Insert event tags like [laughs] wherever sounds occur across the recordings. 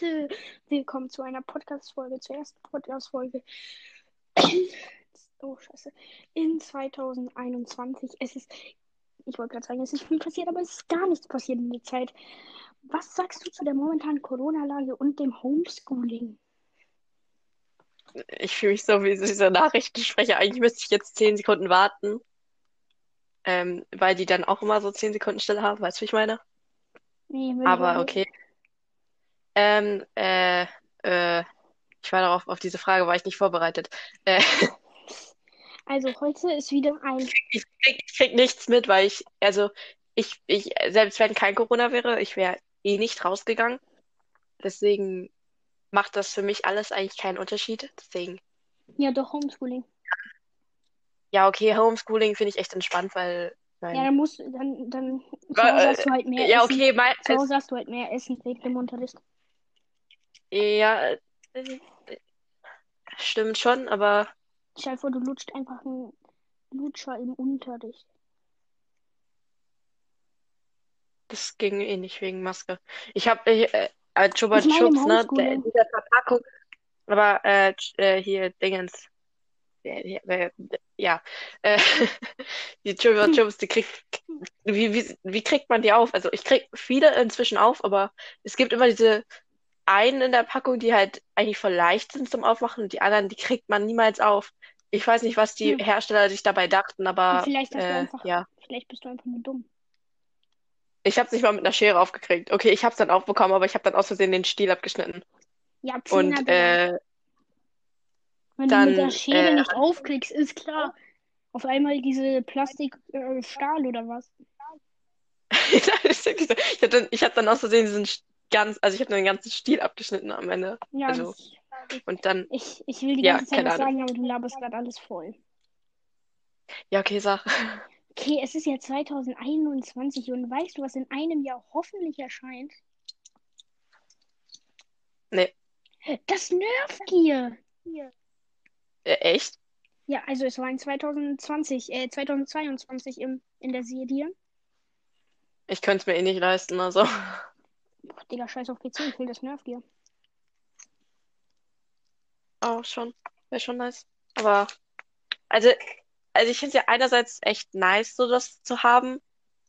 Leute, willkommen zu einer Podcast-Folge, zur ersten Podcast-Folge. oh, scheiße. In 2021. Es ist, ich wollte gerade sagen, es ist viel passiert, aber es ist gar nichts passiert in der Zeit. Was sagst du zu der momentanen Corona-Lage und dem Homeschooling? Ich fühle mich so wie dieser Nachrichtensprecher. Eigentlich müsste ich jetzt 10 Sekunden warten. Ähm, weil die dann auch immer so 10 Sekunden Stille haben, weißt du, wie ich meine? Nee, Aber okay. Ähm, äh, äh, ich war darauf, auf diese Frage war ich nicht vorbereitet. Äh, [laughs] Also, heute ist wieder ein. ich krieg, ich krieg nichts mit, weil ich, also, ich, ich, selbst wenn kein Corona wäre, ich wäre eh nicht rausgegangen. Deswegen macht das für mich alles eigentlich keinen Unterschied. Deswegen, Ja, doch, Homeschooling. ja, okay, Homeschooling finde ich echt entspannt, weil, Ja, nein. dann musst dann, dann zu Hause hast du halt mehr Ja, Essen. okay, mein, Zu Hause hast du halt mehr Essen wegen dem Unterricht. Ja, äh, äh, stimmt schon, aber Stell vor, du lutscht einfach einen Lutscher im Unterricht. das ging eh nicht wegen Maske. Ich habe äh, äh, Chupa Ich Chups, ne, der, dieser Verpackung, aber äh, äh, hier Dingens, ja, äh, äh, [laughs] die Chupa. [laughs] Chups, die kriegt, wie, wie, wie kriegt man die auf? Also ich krieg viele inzwischen auf, aber es gibt immer diese einen in der Packung, die halt eigentlich voll leicht sind zum Aufmachen und die anderen, die kriegt man niemals auf. Ich weiß nicht, was die Hm. Hersteller sich dabei dachten, Und aber vielleicht hast du äh, einfach, ja. vielleicht bist du einfach nur dumm. Ich habe es nicht mal mit einer Schere aufgekriegt. Okay, ich habe es dann aufbekommen, aber ich habe dann aus Versehen den Stiel abgeschnitten. Ja, Zehner, Und äh, Wenn du mit der dann, Schere äh, nicht aufkriegst, ist klar. Auf einmal diese Plastik, äh, Stahl oder was? [laughs] ich habe dann, ich hab dann aus Versehen diesen ganz, also ich habe den ganzen Stiel abgeschnitten am Ende. Ja, Also, ich, und dann, ich, ich will die ja, ganze Zeit keine was sagen, aber du laberst gerade alles voll. Ja, okay, sag. Okay, es ist ja 2021 und weißt du, was in einem Jahr hoffentlich erscheint? Nee, Das Nerf Gear. äh, echt? Ja, also es war in 2020, äh, 2022 im, in der Serie. Ich könnte es mir eh nicht leisten, also. Boah, Digga, scheiß auf PC, ich will das Nerf Gear. Auch schon. Wäre schon nice. Aber, also, also ich finde es ja einerseits echt nice, so das zu haben,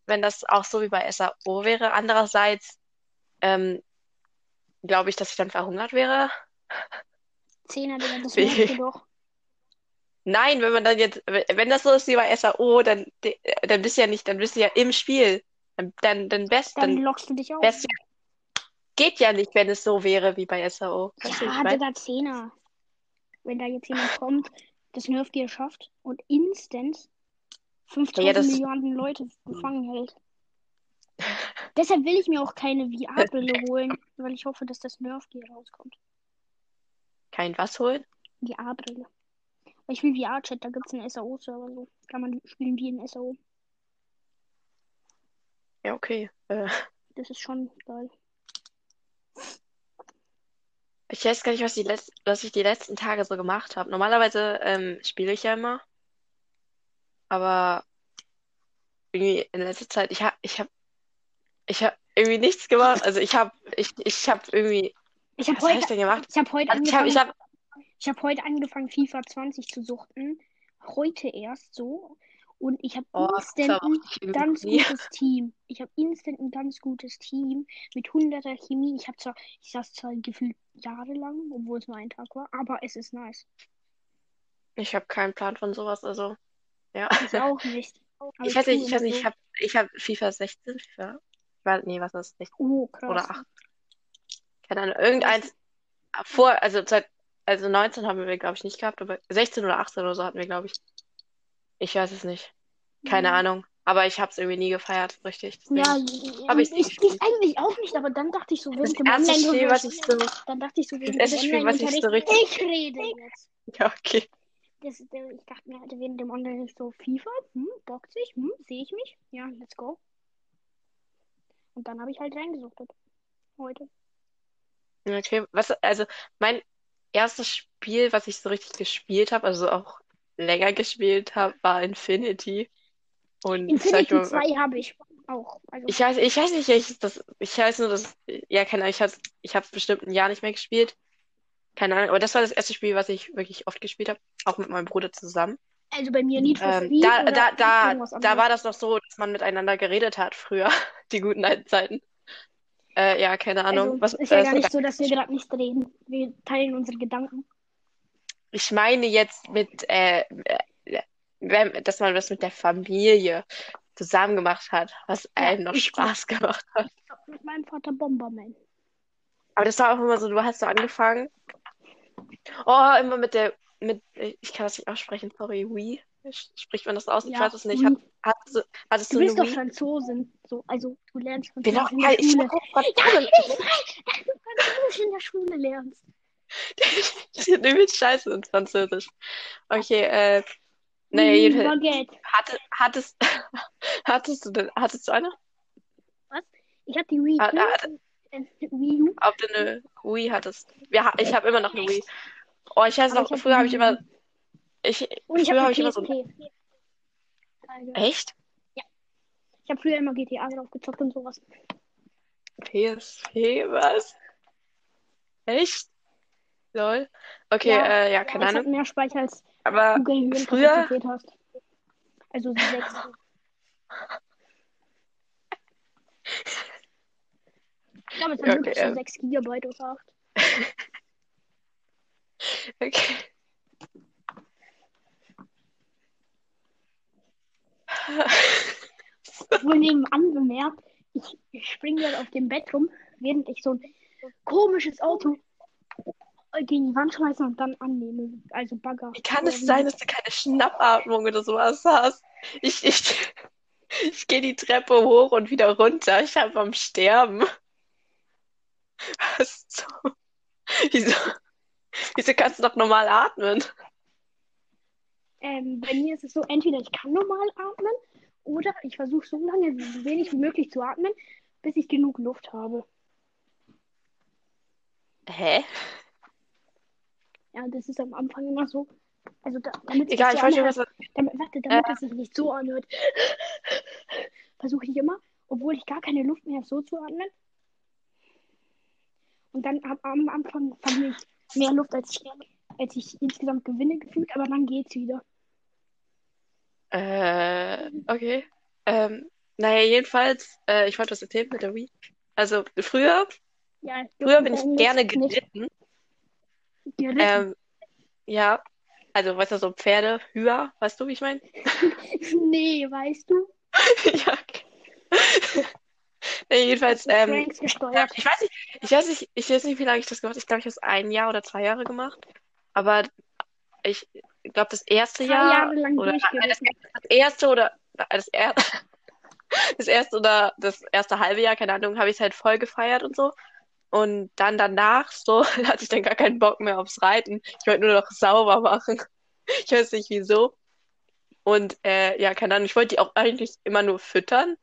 wenn das auch so wie bei SAO wäre. Andererseits, ähm, glaube ich, dass ich dann verhungert wäre. Zehner, Digga, das [laughs] merkst doch. Nein, wenn man dann jetzt, wenn das so ist wie bei SAO, dann, dann bist du ja nicht, dann bist du ja im Spiel. Dann, dann, dann best, Dann dann lockst du dich auf. ja, geht ja nicht, wenn es so wäre wie bei SAO. Weißt Ja? Digga, Zehner. Wenn da jetzt jemand kommt, das Nerf Gear schafft und instant 5000 Ja, das- Milliarden Leute gefangen hält. Deshalb will ich mir auch keine VR-Brille [laughs] holen, weil ich hoffe, dass das Nerf Gear rauskommt. Kein was holen? VR-Brille. Weil ich will VR-Chat, da gibt es einen SAO-Server so. Kann man spielen wie in SAO. Ja, okay. Äh, Das ist schon geil. Ich weiß gar nicht, was, die letz was ich die letzten Tage so gemacht habe. Normalerweise ähm, spiele ich ja immer, aber irgendwie in letzter Zeit, ich habe, ich habe, ich habe irgendwie nichts gemacht. Also ich habe, ich, ich habe irgendwie, Ich habe was habe ich heute, denn gemacht? ich habe heute Also ich ich habe, ich habe heute angefangen, FIFA 20 zu suchten. Heute erst so. Und ich habe oh, instant ein ganz gutes Team. Ich habe instant ein ganz gutes Team mit 100er Chemie. Ich habe zwar, ich saß zwar gefühlt jahrelang, obwohl es nur ein Tag war, aber es ist nice. Ich habe keinen Plan von sowas, also ja. Ich auch nicht. [laughs] Ich weiß nicht, ich weiß nicht, ich habe ich hab FIFA 16, FIFA, ich weiß, nee, was ist das? Oh, krass. Oder 8, keine Ahnung, irgendeins vor, also seit, also 19 haben wir, glaube ich, nicht gehabt, aber 16 oder 18 oder so hatten wir, glaube ich. Ich weiß es nicht, keine Ja. Ahnung, aber ich habe es irgendwie nie gefeiert, richtig. Ja, Deswegen habe ich ich, nicht ich eigentlich auch nicht, aber dann dachte ich so, Das während dem erste Spiel, was ich so, dann dachte ich so, während erste Spiel, was ich so richtig- ich rede jetzt. [laughs] ja, okay. Das, der- ich dachte mir halt während dem Online so, FIFA, hm, bockt sich, hm, sehe ich mich? Ja, let's go. Und dann habe ich halt reingesuchtet. Heute. Okay, was, also mein erstes Spiel, was ich so richtig gespielt habe, also auch länger gespielt habe, war Infinity. Und Infinity mal, 2 habe ich. auch. Also, Ich weiß, ich weiß nicht, ich, das, ich weiß nur, dass, ja, keine Ahnung, ich hab's, ich bestimmt ein Jahr nicht mehr gespielt. Keine Ahnung, aber das war das erste Spiel, was ich wirklich oft gespielt habe, auch mit meinem Bruder zusammen. also bei mir Need for Ähm, Speed da, da, da, da war das noch so, dass man miteinander geredet hat früher, [laughs] die guten alten Zeiten. Äh, ja, keine Ahnung. Also, Was, ist ja äh, gar nicht so, dass wir gerade nicht reden. Wir teilen unsere Gedanken. Ich meine jetzt mit, äh, wenn, dass man das mit der Familie zusammen gemacht hat, was einem noch ich- Spaß gemacht hat. Mit meinem Vater Bomberman. Aber das war auch immer so, du hast so angefangen. Oh, immer mit der, mit, ich kann das nicht aussprechen, sorry, Wii. Spricht man das aus? Ich Ja, weiß es nicht. Wii. Hat, hattest du, Du bist doch Wii? Franzosin. So, also du lernst Genau, Französisch in ja, der ich Schule. war Ja, ich weiß, dass [laughs] du Französisch in der Schule lernst. Ich bin übelst scheiße in Französisch. Okay, äh, naja, Oui, jedenfalls, Baguette. hatte, hattest, [laughs] hattest du denn, hattest du eine? Ich hatte die Wii Ah, U. ah, Wii U. Ob du eine Wii hattest? Ja, ich habe immer noch eine Wii. Oh, ich weiß noch, hab früher habe die ich immer, ich, Und ich früher habe habe ich immer so. Also, echt? ich habe früher immer GTA drauf gezockt und sowas. PSP, was? Echt? Lol. Okay, Ja, äh, ja, keine Es hat Ahnung. mehr Speicher als Aber du früher, hast. Also sechs. [laughs] [laughs] Ich glaube, es hat Ja, wirklich okay, so ähm. 6 Gigabyte oder 8. okay. Wohl nebenan bemerkt, ich, ich springe gerade auf dem Bett rum, während ich so ein komisches Auto gegen die Wand schmeiße und dann annehme. Also Bagger. Wie kann es sein, dass du keine Schnappatmung oder sowas hast? Ich, ich, ich gehe die Treppe hoch und wieder runter. Ich habe am Sterben. Was so? [laughs] Wieso? Wieso kannst du doch normal atmen? Ähm, bei mir ist es so, entweder ich kann normal atmen oder ich versuche so lange, so wenig wie möglich zu atmen, bis ich genug Luft habe. Hä? Ja, das ist am Anfang immer so. Also da, damit es Egal, ich so weiß schon, anhört, was. damit, warte, damit es sich nicht so anhört, [laughs] versuche ich immer, obwohl ich gar keine Luft mehr habe, so zu atmen. Und dann am, am Anfang verliere ich mehr Luft, als ich, als ich insgesamt gewinne gefühlt, aber dann geht's wieder. Äh, okay. Ähm, naja, jedenfalls, äh, ich wollte was erzählen mit der Wii. Also, früher, Ja, früher bin ich gerne nicht geritten. Ähm, ja. Also, weißt du, so Pferde, Hüher, weißt du, wie ich meine? [laughs] nee, weißt du? [laughs] Ja. [laughs] Nee, jedenfalls, ähm, ja, ich weiß nicht, ich weiß nicht, ich weiß nicht, wie lange ich das gemacht habe. Ich glaube, ich habe es ein Jahr oder zwei Jahre gemacht. Aber ich glaube, das erste Zwei Jahr Jahre lang oder das erste oder das, er, das erste oder das erste halbe Jahr, keine Ahnung, habe ich es halt voll gefeiert und so. Und dann danach, so, [laughs] hatte ich dann gar keinen Bock mehr aufs Reiten. Ich wollte nur noch sauber machen. [laughs] Ich weiß nicht wieso. Und äh, ja, keine Ahnung, ich wollte die auch eigentlich immer nur füttern.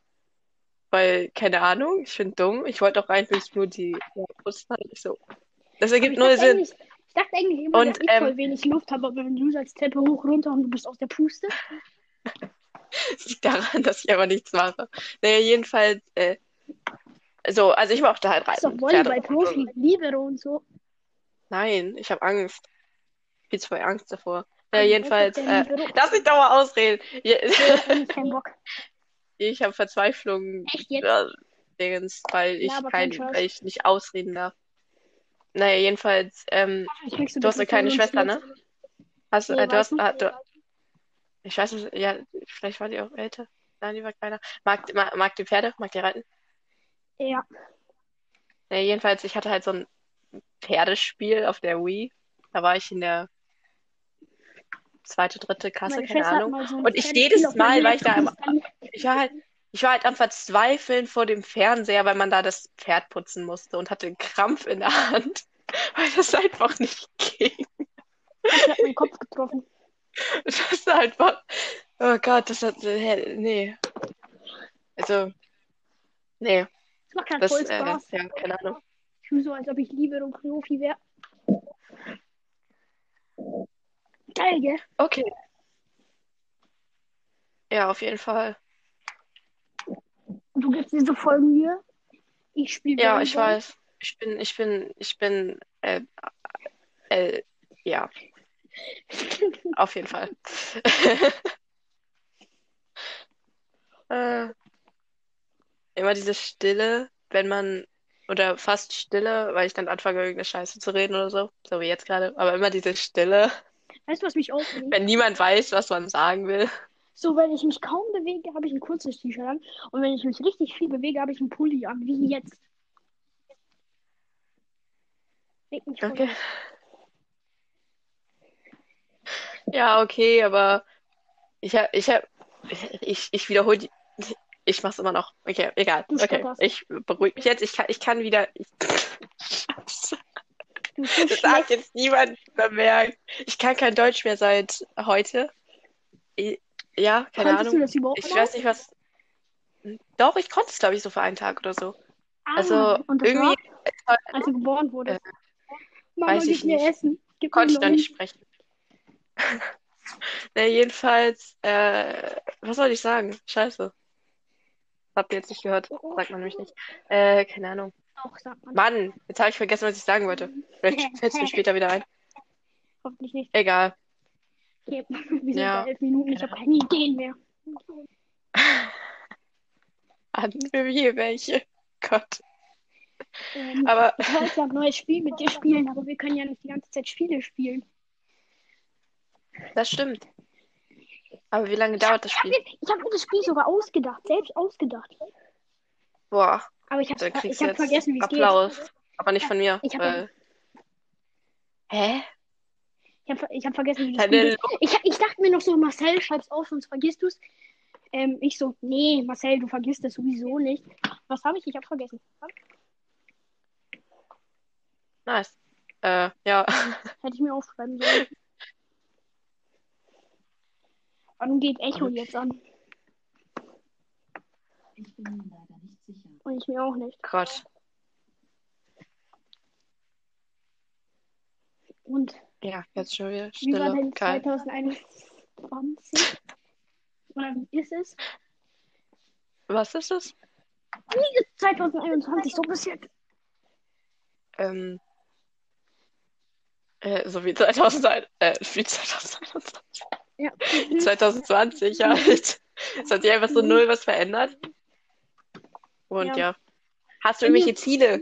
Weil, keine Ahnung, ich finde dumm. Ich wollte auch eigentlich nur die ja, putzen. So. Das ergibt null Sinn. ich dachte eigentlich immer, Und, dass ich ähm, voll wenig Luft habe, aber wenn du sagst Treppe hoch, runter und du bist aus der Puste. [laughs] Es liegt daran, dass ich aber nichts mache. Naja, jedenfalls, äh, so, also ich mochte halt reiten. Volleyball-Profi, Libero und so. Nein, ich habe Angst. Viel zu viel Angst davor. Ja, jedenfalls, äh, lass mich doch mal ausreden. Hab ich keinen Bock. [laughs] Ich habe Verzweiflung, Echt jetzt? äh, Dingens, weil ich kein, weil ich nicht ausreden darf. Naja, jedenfalls, ähm, kriegst du hast eine kleine das Schwester, ne? Hast, Nee, äh, du hast, du? äh, du, ich weiß nicht, ja, vielleicht war die auch älter. Nein, die war kleiner. Mag, mag, mag die Pferde? Mag die reiten? Ja, Ja, jedenfalls, ich hatte halt so ein Pferdespiel auf der Wii. Da war ich in der zweite, dritte Klasse, meine keine Schwester Ahnung. so Und ich jedes Mal war ich da installiert. ich war halt, ich war halt am Verzweifeln vor dem Fernseher, weil man da das Pferd putzen musste und hatte einen Krampf in der Hand, [laughs] weil das einfach nicht ging. Ich hab meinen Kopf getroffen. Das ist einfach, oh Gott, das hat, nee. Also, nee, Das macht halt das, voll äh, Spaß. ja, keine Ahnung. Ich fühle so, als ob ich Libero-Profi wäre. Geil, gell? Okay. Ja, auf jeden Fall. Du gibst so voll Mühe. Ich spiele Ja, ich weiß. Ich bin, ich bin, ich bin, äh, äh, ja, [laughs] auf jeden Fall. [laughs] Äh, immer diese Stille, wenn man, oder fast Stille, weil ich dann anfange, irgendeine Scheiße zu reden oder so, so wie jetzt gerade, aber immer diese Stille, Weißt du, was mich aufregt? wenn niemand weiß, was man sagen will. So, wenn ich mich kaum bewege, habe ich ein kurzes T-Shirt an. Und wenn ich mich richtig viel bewege, habe ich einen Pulli an, wie jetzt. Regt mich Okay. Ja, okay, aber ich hab, ich hab, ich, ich wiederhole die, ich mach's immer noch. Okay, egal. Okay, ich beruhige mich jetzt. Ich kann, ich kann wieder. Ich, [laughs] das hat jetzt niemand bemerkt. Ich kann kein Deutsch mehr seit heute. Ja, keine Konntest Ahnung. Ich weiß nicht, was. Doch, ich konnte es, glaube ich, so für einen Tag oder so. Ah, Also irgendwie war, als du geboren wurdest. Mama, weiß ich nicht. Essen. Gib konnte ich noch nicht sprechen. [laughs] Ne, jedenfalls, äh, was soll ich sagen? Scheiße. Habt ihr jetzt nicht gehört? Sagt man nämlich nicht. Äh, keine Ahnung. Doch, sagt man. Mann, jetzt habe ich vergessen, was ich sagen wollte. Vielleicht fällt es mir später wieder ein. Hoffentlich nicht. Egal. Okay, [laughs] wir sind Ja. bei elf Minuten. Ich habe keine Ideen mehr. [laughs] An wie welche? [laughs] Gott. Ähm, Aber ich wollte ein neues Spiel mit dir spielen, aber wir können ja nicht die ganze Zeit Spiele spielen. das stimmt. Aber wie lange dauert das Ich habe Spiel? ich hab mir das Spiel sogar ausgedacht, selbst ausgedacht. Boah, Aber ich habe ich hab vergessen, wie es geht. Applaus. Aber nicht von mir. Ich hab weil... Hä? Ich habe ich hab vergessen, wie es geht. Ich, ich dachte mir noch so, Marcel, schreib's auf, sonst vergisst du's. Ähm, ich so, nee, Marcel, du vergisst das sowieso nicht. Was habe ich? Ich habe vergessen. Nice. Äh, ja. [laughs] Hätte ich mir aufschreiben sollen. Wann geht Echo jetzt an? Ich bin mir leider nicht sicher. Und ich mir auch nicht. Gott. Und Ja, jetzt schon wieder wie war Stille. denn Geil. 2021? Oder wie ist es? Was ist es? Wie ist 2021 so bis jetzt? Ähm, äh, so wie 2001, äh, wie 2021. Ja. [laughs] 2020 [laughs] halt. Es hat sich einfach so null was verändert. Und Ja. ja. Hast du irgendwelche Ziele,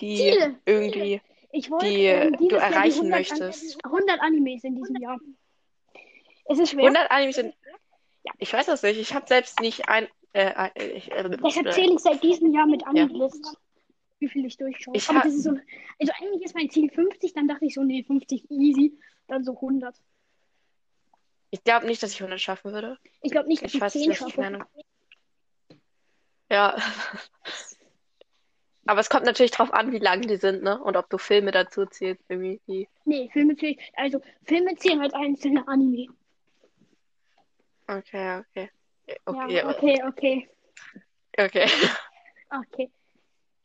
die Ziele? irgendwie, Ich wollte die ähm, du dieses Jahr die erreichen 100 möchtest? 100 Animes in diesem Jahr. Es ist schwer. 100 Animes sind. Ich weiß das nicht. Ich habe selbst nicht ein. Äh, ein ich, äh, Deshalb äh, zähle ich seit diesem Jahr mit Anilist, wie viel ich durchschaue. Ich Aber das ist so, also eigentlich ist mein Ziel 50, dann dachte ich so, nee, 50 easy, dann so 100. ich glaube nicht, dass ich 100 schaffen würde. Ich glaube nicht, dass Ich ich weiß es 10 nicht. schaffe. Ahnung. Ja. [laughs] Aber es kommt natürlich drauf an, wie lang die sind, ne? Und ob du Filme dazu zählst, irgendwie. Nee, Filme zählen, also Filme zählen als einzelne Anime. Okay, okay. Okay, ja, okay, okay, okay. okay.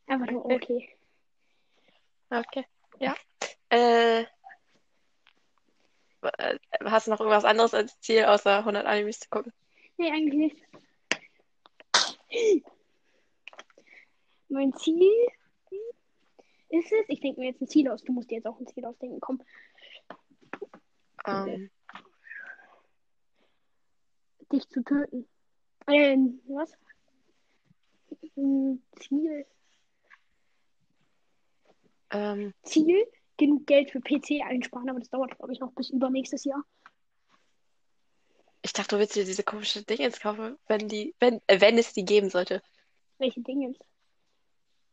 Einfach nur okay. Okay, ja. Äh, hast du noch irgendwas anderes als Ziel, außer 100 Animes zu gucken? Nee, eigentlich nicht. Mein Ziel ist es, ich denke mir jetzt ein Ziel aus, du musst dir jetzt auch ein Ziel ausdenken, komm. Ähm, dich zu töten. Ähm, was? Hm, Ziel. ähm, Ziel, genug Geld für PC einsparen, aber das dauert, glaube ich, noch bis übernächstes Jahr. ich dachte, du willst dir diese komische Dinge jetzt kaufen, wenn die, wenn, äh, wenn es die geben sollte. Welche Dinge?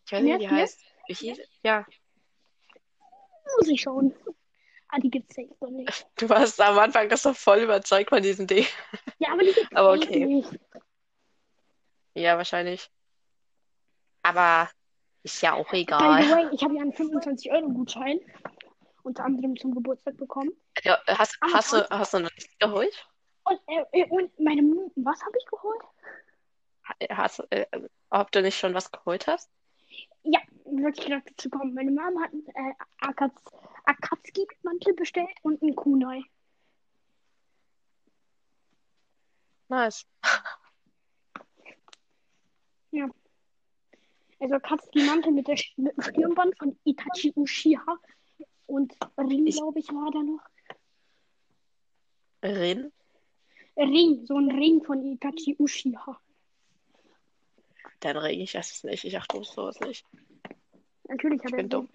Ich weiß nicht, wie die heißt. Hieß? Ja, Muss ich schauen. Ah, die gibt's safe noch nicht. [laughs] du warst am Anfang das so voll überzeugt von diesem Ding. Ja, aber die gibt's Aber okay. nicht. Ja, wahrscheinlich. Aber ist ja auch By the egal. way, ich habe ja einen 25-Euro-Gutschein unter anderem zum Geburtstag bekommen. Ja, hast, Aber hast du, hast du noch nicht geholt? Und, äh, äh, und meine Mu was habe ich geholt? Hast, äh, ob du nicht schon was geholt hast? Ja, wirklich gerade dazu kommen. Meine Mom hat einen äh, Akats Akatsuki-Mantel bestellt und einen Kunai. Nice. Also Katsuki Mantel mit, der, Sch- mit dem Stirnband von Itachi Uchiha. Und Ring, Ich- glaube ich, war da noch. Rin? Ring, so ein Ring von Itachi Uchiha. Dann reg ich das nicht. Ich achte sowas nicht. Natürlich hat Ich er bin dumm.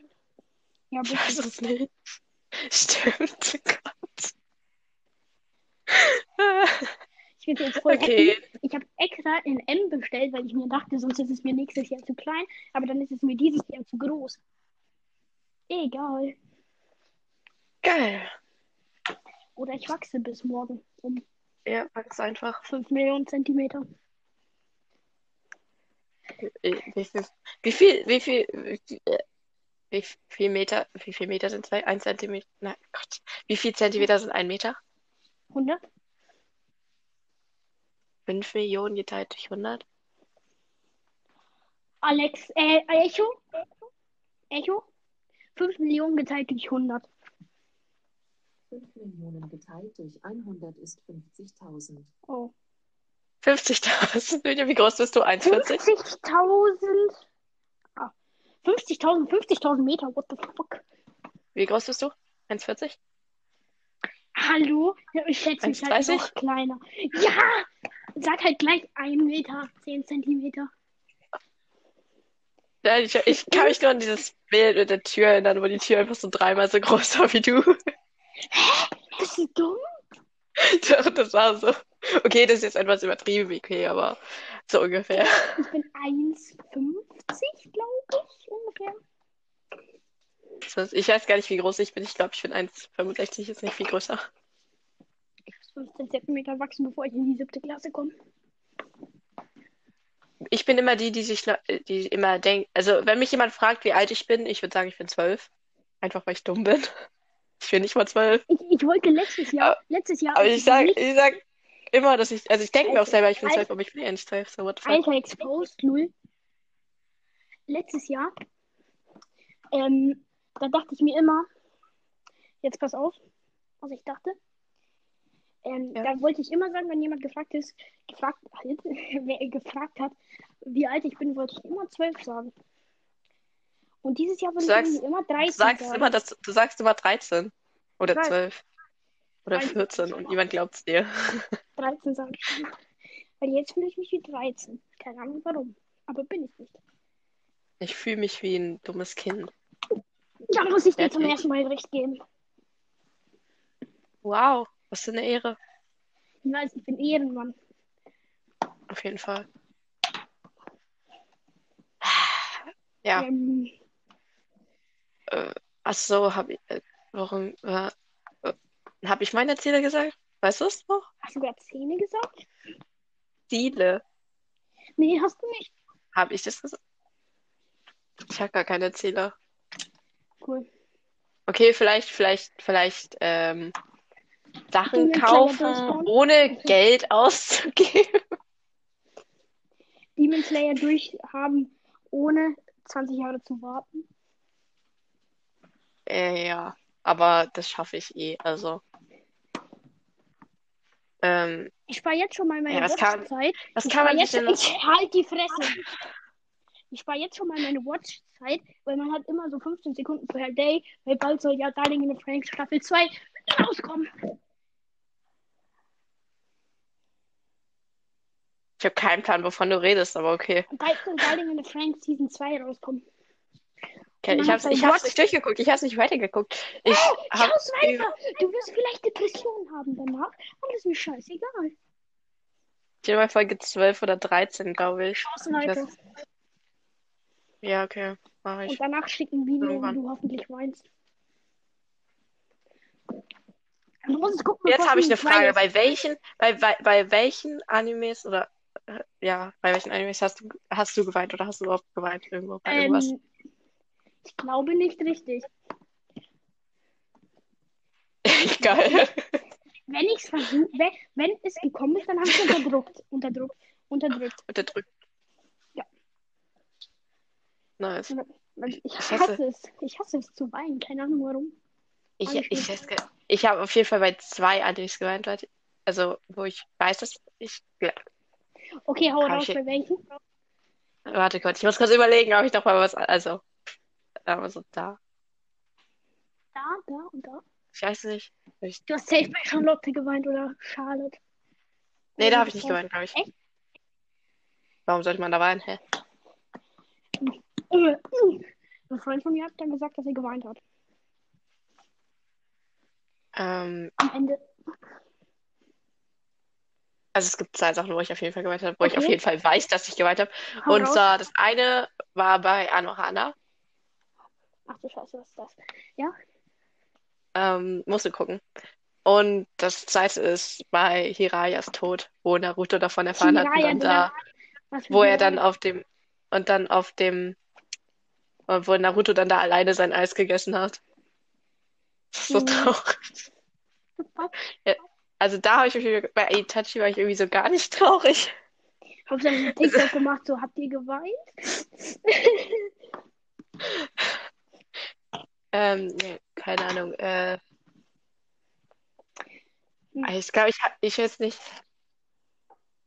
Ja, Ich weiß es nicht. Stimmt. Gott. [laughs] Ich bin jetzt voll Okay. happy. Ich habe extra in M bestellt, weil ich mir dachte, sonst ist es mir nächstes Jahr zu klein. Aber dann ist es mir dieses Jahr zu groß. Egal. Geil. Oder ich wachse bis morgen um Ja, ganz einfach. 5 Millionen Zentimeter. Wie viel, wie viel, wie viel, wie viel, wie viel Meter, wie viel Meter sind zwei? Ein Zentimeter? Nein, Gott. Wie viel Zentimeter sind ein Meter? 100? Fünf Millionen geteilt durch 100? Alex, äh, Echo? Echo? 5 Millionen geteilt durch 100. 5 Millionen geteilt durch 100 ist 50.000. Oh. 50.000. [laughs] Julia, Wie groß bist du? 1,40? 50.000. Ah. 50.000, 50.000 Meter, what the fuck? Wie groß bist du? 1,40? Hallo? Ja, ich schätze mich halt 1,30? noch kleiner. Ja! Sag halt gleich 1 Meter, 10 Zentimeter. Ja, ich, ich kann mich nur an dieses Bild mit der Tür erinnern, wo die Tür einfach so dreimal so groß war wie du. Bist du dumm? [laughs] Doch, Das war so. Okay, das ist jetzt etwas übertrieben, okay, aber so ungefähr. Ich bin 1,50, glaube ich, ungefähr. Ich weiß gar nicht, wie groß ich bin. Ich glaube, ich bin 1,65, ist nicht viel größer. Ich muss 15 Zentimeter wachsen, bevor ich in die siebte Klasse komme. Ich bin immer die, die sich, die immer denkt, also wenn mich jemand fragt, wie alt ich bin, ich würde sagen, ich bin zwölf. Einfach weil ich dumm bin. [laughs] Ich bin nicht mal zwölf. Ich, ich wollte letztes Jahr, letztes Jahr, Aber ich sage ich sag immer, dass ich, also ich denke mir auch selber, ich bin zwölf, aber ich bin ja nicht zwölf. So, what the fuck? Alter Exposed, null. Letztes Jahr, ähm, da dachte ich mir immer, jetzt pass auf, was ich dachte. Ähm, Ja. Da wollte ich immer sagen, wenn jemand gefragt ist, gefragt, [laughs] wer gefragt hat, wie alt ich bin, wollte ich immer zwölf sagen. Und dieses Jahr würde Du ich immer 13 Du sagst sagen. immer, dass, du sagst immer 13 oder Ich weiß. 12 oder Weiß ich 14 nicht. und niemand glaubt's dir. 13 sage ich. immer. Weil jetzt fühle ich mich wie 13. Keine Ahnung warum. Aber bin ich nicht. Ich fühle mich wie ein dummes Kind. Da muss ich dir zum ersten Mal recht geben. Wow, was für eine Ehre. Ich weiß, ich bin Ehrenmann. Auf jeden Fall. Ja, Ähm, ach so, habe ich, äh, warum, äh, äh, habe ich meine Ziele gesagt? Weißt du es noch? hast du gerade Zähne gesagt? Ziele. Nee, hast du nicht. Habe ich das gesagt? Ich habe gar keine Ziele. Cool. Okay, vielleicht, vielleicht, vielleicht ähm, Sachen kaufen, ohne Geld auszugeben. Demon Slayer durchhaben, ohne 20 Jahre zu warten. Äh, ja, aber das schaffe ich eh. Also, ähm, Ich spare jetzt schon mal meine Ja, was kann- Watchzeit. was Ich kann man jetzt, denn noch? ich halt die Fresse. Ich spare jetzt schon mal meine Watchzeit, weil man hat immer so 15 Sekunden per Day, weil bald soll ja Darling in the Franks Staffel 2 rauskommen. Ich habe keinen Plan, wovon du redest, aber okay. Bald soll Darling in the Franks Season 2 rauskommen. okay ich hab's, ich hab's nicht durchgeguckt, ich hab's nicht weitergeguckt. Ich hab, Schau's weiter! Du wirst vielleicht Depressionen haben danach, aber das ist mir scheißegal. ich bin bei Folge 12 oder 13, glaube ich. Schau's Ich weiter. weiß- Ja, okay, mache Und ich. danach schicken Video, Irgendwann. wie du hoffentlich weinst. Du musst es gucken, Jetzt habe ich eine Frage. Bei welchen, bei, bei, bei welchen Animes oder äh, ja, bei welchen Animes hast du hast du geweint oder hast du überhaupt geweint irgendwo bei irgendwas? Ähm, ich glaube nicht richtig. [laughs] Geil. Wenn ich es versuche, wenn, wenn es gekommen ist, dann habe ich es unterdrückt. Unterdrückt. Unterdrückt. Unterdrückt. Ja. Nice. Ich hasse- hasse es. Ich hasse es zu weinen. Keine Ahnung warum. Ich, ich, gar- ich habe auf jeden Fall bei zwei Animes geweint, Leute. Also, wo ich weiß, dass ich. Okay, hau raus ich- bei welchen. Warte kurz, ich muss kurz überlegen, ob ich noch mal was. Also, also da. Da, da und da. Ich weiß nicht. Ich, Du hast safe bei Charlotte geweint oder Charlotte. nee, da habe ich nicht geweint, glaube ich. Echt? Warum sollte man da weinen? Hä? Ein Freund von mir hat dann gesagt, dass er geweint hat. Ähm, Am Ende. Also es gibt zwei Sachen, wo ich auf jeden Fall geweint habe, wo ich Okay. auf jeden Fall weiß, dass ich geweint habe. Hau Und zwar, das eine war bei Anohana. Ach du Scheiße, was ist das? Ja? Ähm, musst du gucken. Und das zweite ist bei Hirayas Tod, wo Naruto davon erfahren hat und dann da, wo er dann auf dem, und dann auf dem, wo Naruto dann da alleine sein Eis gegessen hat. So Mhm. traurig. [laughs] Fuck. Also da habe ich mich, bei Itachi war ich irgendwie so gar nicht traurig. Hauptsache ein TikTok gemacht, so habt ihr geweint? [laughs] Ähm, nee, keine Ahnung. Äh, Hm. ich glaube, ich, ich jetzt nicht.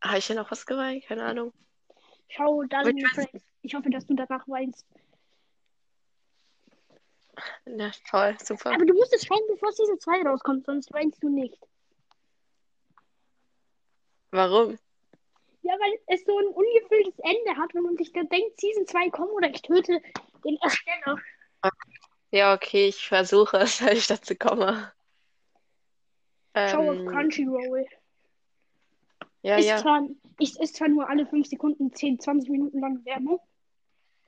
Habe ich hier noch was geweint? Keine Ahnung. Schau, dann Ich. Ich hoffe, dass du danach weinst. Na, toll, super. Aber du musst es schauen, bevor Season 2 rauskommt, sonst weinst du nicht. Warum? Ja, weil es so ein ungefülltes Ende hat, wenn man sich dann denkt, Season 2 kommt oder ich töte den Ersteller. Ja, okay, ich versuche es, [laughs] wenn ich dazu komme. Schau auf Ähm, Crunchyroll. ja, ist, ja. zwar, ist, ist zwar nur alle 5 Sekunden 10, 20 Minuten lang Werbung,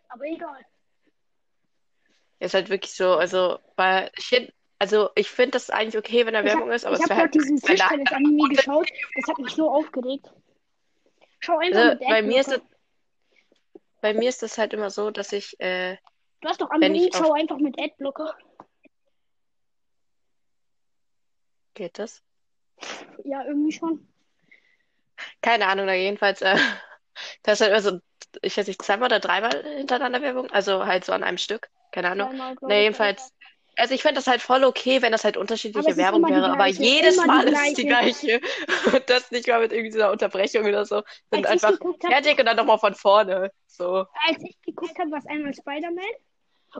aber egal. Ist halt wirklich so, also, weil ich also ich finde das eigentlich okay, wenn da Werbung hab, ist, aber ich es wäre halt diesen Tischtennis-Anime geschaut. Das hat mich so aufgeregt. Schau einfach Also, mit bei mir ist Adblocker. das, bei mir ist das halt immer so, dass ich, äh, Du hast doch Android, auf- schau einfach mit Adblocker. geht das? Ja, irgendwie schon. Keine Ahnung, da jedenfalls, äh, [laughs] das ist halt immer so, ich weiß nicht, zweimal oder dreimal hintereinander Werbung, also halt so an einem Stück, keine Ahnung. Na, ich, jedenfalls, also ich fände das halt voll okay, wenn das halt unterschiedliche Aber Werbung wäre, aber gleiche, jedes immer Mal die ist es die gleiche. Und [laughs] das nicht mal mit irgendwie so einer Unterbrechung oder so. Sind Als ich einfach geguckt hab- fertig und dann nochmal von vorne. So. Als ich geguckt habe, war es einmal Spider-Man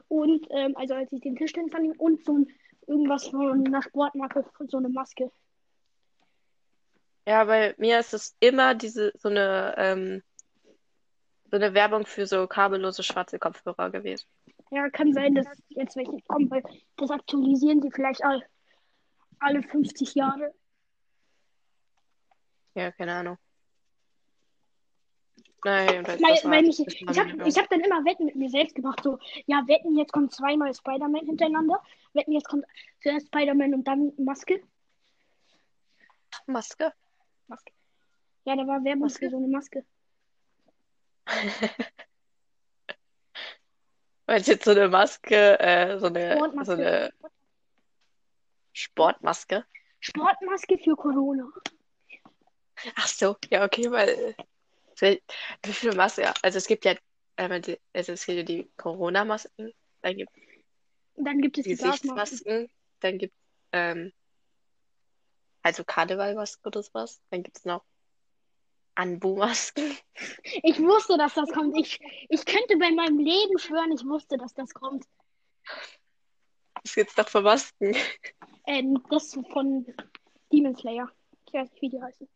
und, ähm, also als ich den Tischtennis anime und so ein, irgendwas von einer Sportmarke, so eine Maske. Ja, bei mir ist es immer diese, so eine, ähm, so eine Werbung für so kabellose schwarze Kopfhörer gewesen. Ja, kann sein, dass jetzt welche kommen, weil das aktualisieren die vielleicht all, alle 50 Jahre. Ja, keine Ahnung. Nein, Weil, das weil ich, ich habe hab dann immer Wetten mit mir selbst gemacht. So, ja, Wetten, jetzt kommt zweimal Spider-Man hintereinander. Wetten, jetzt kommt zuerst Spider-Man und dann Maske. Maske? Maske. Ja, da war Werbung Maske? für so eine Maske. [laughs] Meinst du jetzt so eine Maske, äh, so eine, Sportmaske. so eine Sportmaske? Sportmaske für Corona. Ach so, ja, okay, weil wie viele Masken, ja, also es gibt ja einmal die, also es gibt ja die Corona-Masken, dann gibt dann gibt es es die. Gesichtsmasken, dann gibt ähm, also Karnevalmasken oder sowas, dann gibt es noch Anbu-Masken. Ich wusste, dass das kommt. Ich, ich könnte bei meinem Leben schwören, ich wusste, dass das kommt. Was gibt's noch für Masken? Ähm, das von Demon Slayer. Ich weiß nicht, wie die heißen.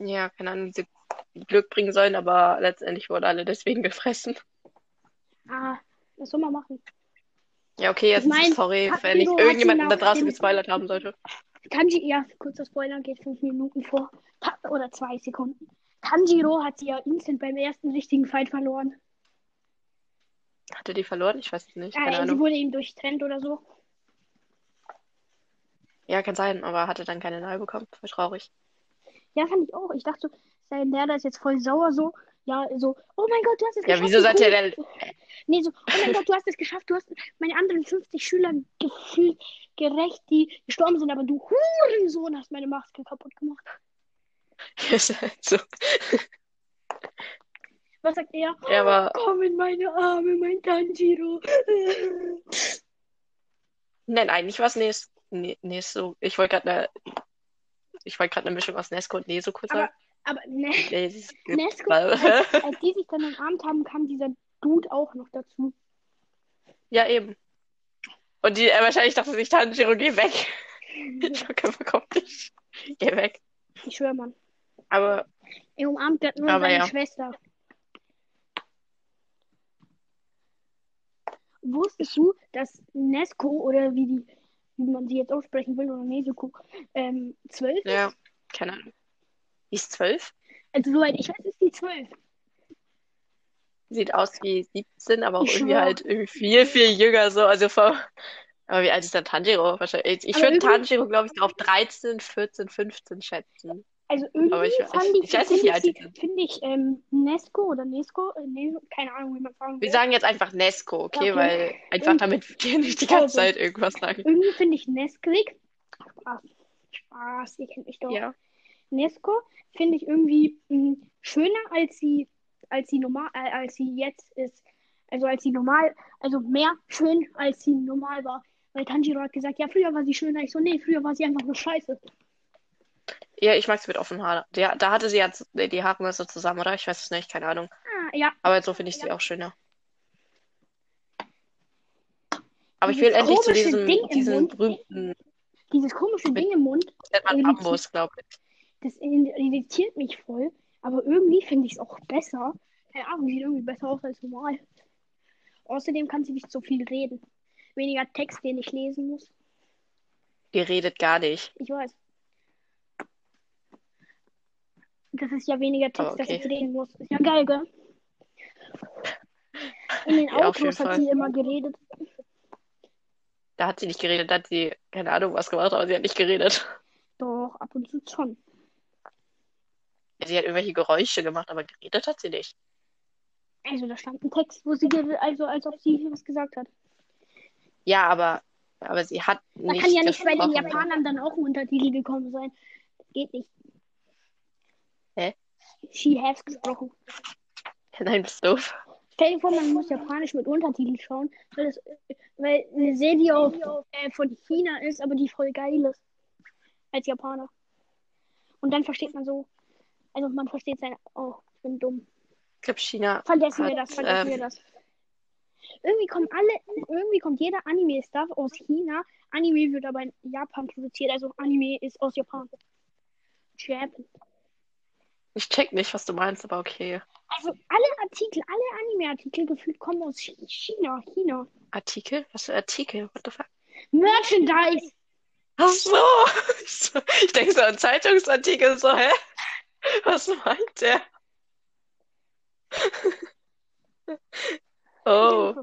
Ja, keine Ahnung, die Glück bringen sollen, aber letztendlich wurden alle deswegen gefressen. Ah, das soll man machen. Ja, okay, jetzt Ich mein, sorry, wenn ich irgendjemanden sie da draußen dem- gespoilert haben sollte. Tanji, ja, kurzer Spoiler, geht fünf Minuten vor. Oder zwei Sekunden. Tanjiro hat sie ja instant beim ersten richtigen Fight verloren. Hatte die verloren? Ich weiß es nicht, Äh, keine sie Ahnung. wurde ihm durchtrennt oder so. Ja, kann sein, aber hatte dann keine neue bekommen. Voll traurig. Ja, fand ich auch. Ich dachte so, sein Lehrer ist jetzt voll sauer so. Ja, so, oh mein Gott, du hast es Ja, geschafft. wieso wie sollte cool. er denn. Nee, so, oh mein Gott, du hast es geschafft. Du hast meine anderen 50 Schüler gefühlt gerecht, die gestorben sind, aber du Hurensohn hast meine Maske kaputt gemacht. [laughs] Ist halt so. Was sagt er? Ja, aber Komm in meine Arme, mein Tanjiro. nein, eigentlich war es Nes, Ne- Neso. Ich wollte gerade eine. Ich wollte gerade eine Mischung aus Nesco und Neso kurz Aber- sagen. Aber ne, ist Nesco, als, als die sich dann umarmt haben, kam dieser Dude auch noch dazu. Ja, eben. Und die, äh, wahrscheinlich dachte sich Tanjiro, geh weg. Ich komm nicht. Geh weg. Ich schwöre, Mann. Aber Er umarmt gerade nur seine ja. Schwester. Wusstest du, dass Nesco oder wie die, wie man sie jetzt aussprechen will, oder Nezuko, ähm, zwölf ist? ja, keine Ahnung. Die ist zwölf? Also soweit ich weiß, ist die zwölf. Sieht aus wie 17, aber auch Ich irgendwie halt irgendwie viel, viel jünger so. Also vor. Aber wie alt ist denn Tanjiro? Wahrscheinlich. Ich würde Tanjiro, glaube ich, auf 13, 14, 15 schätzen. Also irgendwie Aber ich fand ich, ich weiß nicht, wie finde alt ich, sind. finde ich ähm, Nesco oder Nesco, äh, ne, keine Ahnung, wie man sagen Wir will. sagen jetzt einfach Nesco, okay? Okay. Weil einfach damit wir nicht die ganze Also. Zeit irgendwas sagen. Irgendwie finde ich Nesquik, Spaß, Spaß, ihr kennt mich doch. Ja. Nesco finde ich irgendwie mh, schöner als sie als sie normal äh, als sie jetzt ist. Also als sie normal, also mehr schön als sie normal war. Weil Tanjiro hat gesagt, ja, früher war sie schöner. Ich so, nee, früher war sie einfach nur scheiße. Ja, ich mag es mit offenen Haaren. Ja, da hatte sie ja die so zusammen, oder? Ich weiß es nicht, keine Ahnung. Ah, ja. Aber so finde ich sie auch schöner. Aber ich Dieses will endlich zu diesem, Ding im diesem Mund. berühmten, Dieses komische Ding im Mund, nennt man Bambus, glaube ich. das irritiert mich voll. Aber irgendwie finde ich es auch besser. Keine Ahnung, sieht irgendwie besser aus als normal. Außerdem kann sie nicht so viel reden. Weniger Text, den ich lesen muss. Die redet gar nicht. Ich weiß. Das ist ja weniger Text, dass okay. ich reden muss. Ist ja geil, gell? In den [laughs] Ja, Autos hat Fall. sie immer geredet. Da hat sie nicht geredet, da hat sie, keine Ahnung, was gemacht, aber sie hat nicht geredet. Doch, ab und zu schon. Sie hat irgendwelche Geräusche gemacht, aber geredet hat sie nicht. Also da stand ein Text, wo sie also als ob sie was gesagt hat. Ja, aber, aber sie hat nicht kann ja nicht bei den. Japanern dann auch ein Untertitel gekommen sein. Geht nicht. Hä? She has gesprochen. [laughs] Nein, bist doof. Stell dir vor, man muss Japanisch mit Untertiteln schauen, weil, das, weil eine Serie auf, äh, von China ist, aber die voll geil ist. Als Japaner. Und dann versteht man so, also man versteht seine, oh, ich bin dumm. Ich glaube, China Vergessen wir Hat, das, vergessen ähm, wir das. Irgendwie kommen alle, irgendwie kommt jeder Anime-Stuff aus China. Anime wird aber in Japan produziert, also Anime ist aus Japan. Japan. Ich check nicht, was du meinst, aber okay. Also alle Artikel, alle Anime-Artikel gefühlt kommen aus Chi- China, China. Artikel? Was für Artikel? What the fuck? Merchandise! Ach so. Ich, [laughs] so, ich denke so an Zeitungsartikel, so, hä? [laughs] Was meint der? [laughs] Oh,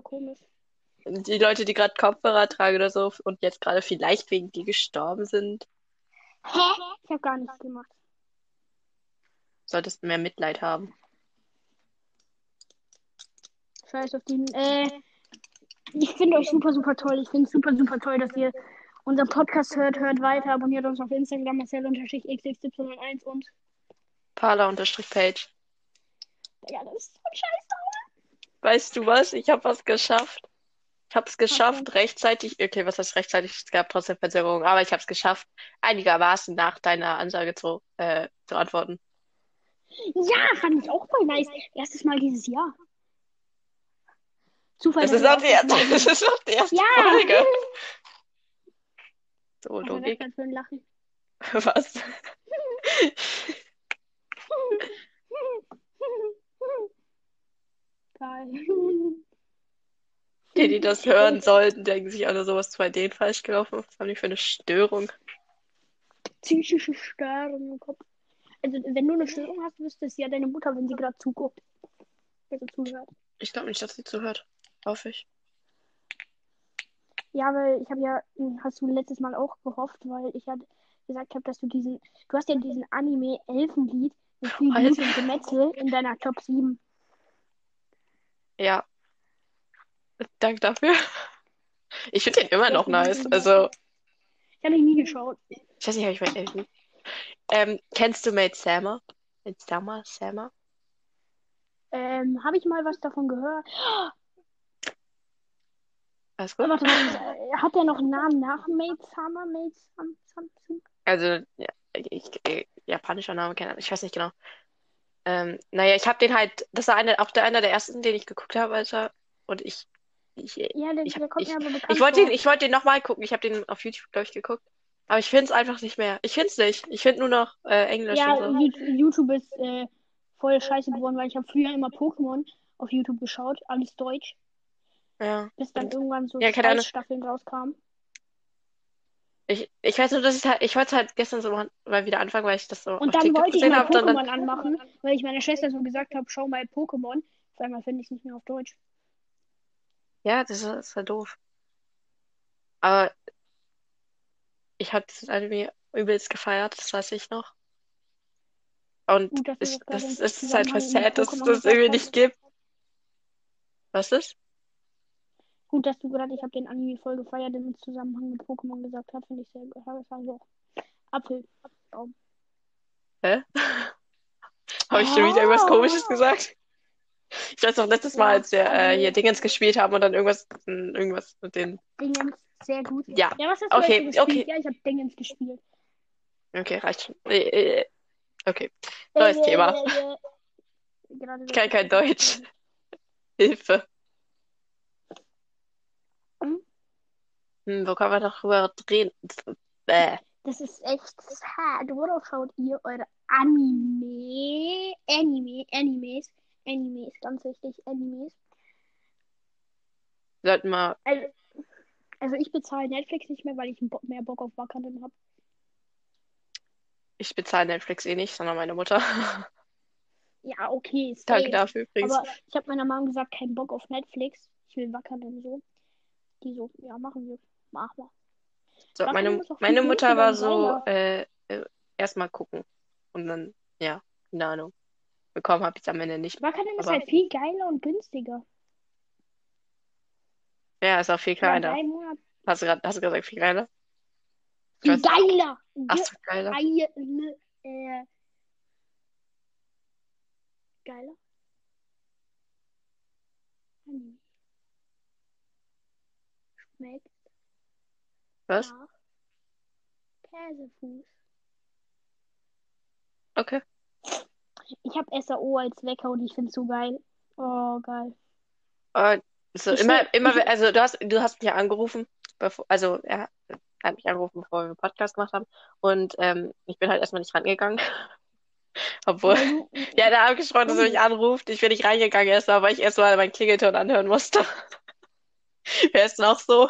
die Leute, die gerade Kopfhörer tragen oder so und jetzt gerade vielleicht wegen die gestorben sind, Hä? Ich habe gar nichts gemacht. solltest du mehr Mitleid haben. Scheiß auf den. Äh, ich finde euch super, super toll. Ich finde es super, super toll, dass ihr unseren Podcast hört. Hört weiter. Abonniert uns auf Instagram, Marcel-xxy1 und. Parler-Page. Ja, das ist so scheiße. Weißt du was? Ich habe was geschafft. Ich habe es geschafft, rechtzeitig. Okay, was heißt rechtzeitig? Es gab trotzdem Verzögerungen, aber ich habe es geschafft, einigermaßen nach deiner Ansage zu, äh, zu antworten. Ja, fand ich auch voll nice. Erstes Mal dieses Jahr. Zufall. Das ist auch die erste, das [laughs] ist auch die erste Ja! Folge. So, Logik. [laughs] Was? [laughs] Geil. Die, die das hören sollten, denken sich alle sowas bei denen falsch gelaufen. Was haben die für eine Störung? Psychische Störung im Kopf. Also, wenn du eine Störung hast, wüsste es ja deine Mutter, wenn sie gerade zuguckt. Also zuhört. Ich glaube nicht, dass sie zuhört. Hoffe ich. Ja, weil ich habe ja, hm, hast du letztes Mal auch gehofft, weil ich ja gesagt habe, dass du diesen, du hast ja diesen Anime Elfenlied Alter. Blut und Gemetzel in deiner Top 7. Ja. Danke dafür. Ich finde den immer noch nice. Also, Ich habe ihn nie geschaut. ich weiß nicht, ob ich Elfen. Ähm, kennst du Maid Sama? Maid Sama? Sama? Ähm, habe ich mal was davon gehört? Alles Oh, gut? warte, äh, hat der noch einen Namen nach Maid Summer? Sam, Sam? Also, ja, ich, ich, japanischer Name, keine Ahnung, ich weiß nicht genau. Ähm, naja, ich habe den halt, das war eine, auch der, einer der ersten, den ich geguckt habe, Alter. Und ich, ich, Ja, der, ich, hab, kommt ich, ich wollte den, ich wollte den nochmal gucken. Ich habe den auf YouTube, glaube ich, geguckt. Aber ich finde es einfach nicht mehr. Ich finde es nicht. Ich finde nur noch äh, Englisch Ja, so. YouTube ist äh, voll scheiße geworden, weil ich habe früher immer Pokémon auf YouTube geschaut, alles Deutsch, Ja. bis dann Und, irgendwann so ja, Ahnung. Staffeln rauskamen. Ich, ich weiß nur, dass ich halt, ich wollte halt gestern so mal, wieder anfangen, weil ich das so Und dann TikTok wollte ich mal. Und dann, Pokémon anmachen, weil ich meiner Schwester so gesagt habe, schau mal Pokémon. Auf einmal finde ich es nicht mehr auf Deutsch. ja, das ist, das ist halt doof. Aber ich habe dieses Anime übelst gefeiert, das weiß ich noch. Und Gut, ich, das das ist halt mit sad, dass es Pokémon das irgendwie nicht gibt. Was ist? Gut, dass du gerade, ich habe den Anime voll gefeiert, im Zusammenhang mit Pokémon gesagt hast, finde ich sehr gut. Das war so Apfel. Baum. Hä? [laughs] Habe ich schon wieder irgendwas Komisches gesagt? Ich weiß noch letztes Mal, als wir äh, hier Dingens gespielt haben und dann irgendwas, m, irgendwas mit den. Dingens, sehr gut. Ja, Ja, was hast du okay, gespielt? okay. Ja, ich habe Dingens gespielt. Okay, reicht schon. Äh, äh, Okay, neues Äh, Thema. äh, äh, Ich kann kein Deutsch. [laughs] Hilfe. Hm? Hm, wo kann man noch drüber reden? Bäh. Das ist echt sad. Worauf schaut ihr eure Anime? Anime, Animes. Animes, ganz wichtig, Animes. Sollten wir. Also, also ich bezahle Netflix nicht mehr, weil ich mehr Bock auf Wakanim habe. Ich bezahle Netflix eh nicht, sondern meine Mutter. [laughs] Ja, okay, Danke safe. dafür übrigens. Aber ich habe meiner Mom gesagt, kein Bock auf Netflix. Ich will Wakanim so. Die so, ja, machen wir. Mach mal. So, meine, meine Mutter war so, geiler. äh, äh, erstmal gucken. Und dann, ja, keine Ahnung. Bekommen habe ich es am Ende nicht. Wakanim ist halt viel geiler und günstiger. Ja, ist auch viel kleiner. Hast du gerade hast du gesagt, viel? Ich Viel geiler. Ach so, geiler. Geile, äh, geiler. Anime. Schmeckt Was? nach Käsefuß. Okay. Ich habe SAO als Wecker und ich find's so geil. Oh, geil. Äh, so, Ich immer, immer, ich- also du hast, du hast mich ja angerufen, bevor, also er hat mich angerufen, bevor wir einen Podcast gemacht haben. Und ähm, ich bin halt erstmal nicht rangegangen. [laughs] Obwohl, ja, der [laughs] hat gesprochen, dass er mich anruft. Ich bin nicht reingegangen erstmal, weil ich erstmal meinen Klingelton anhören musste. [laughs] Wer ist noch so?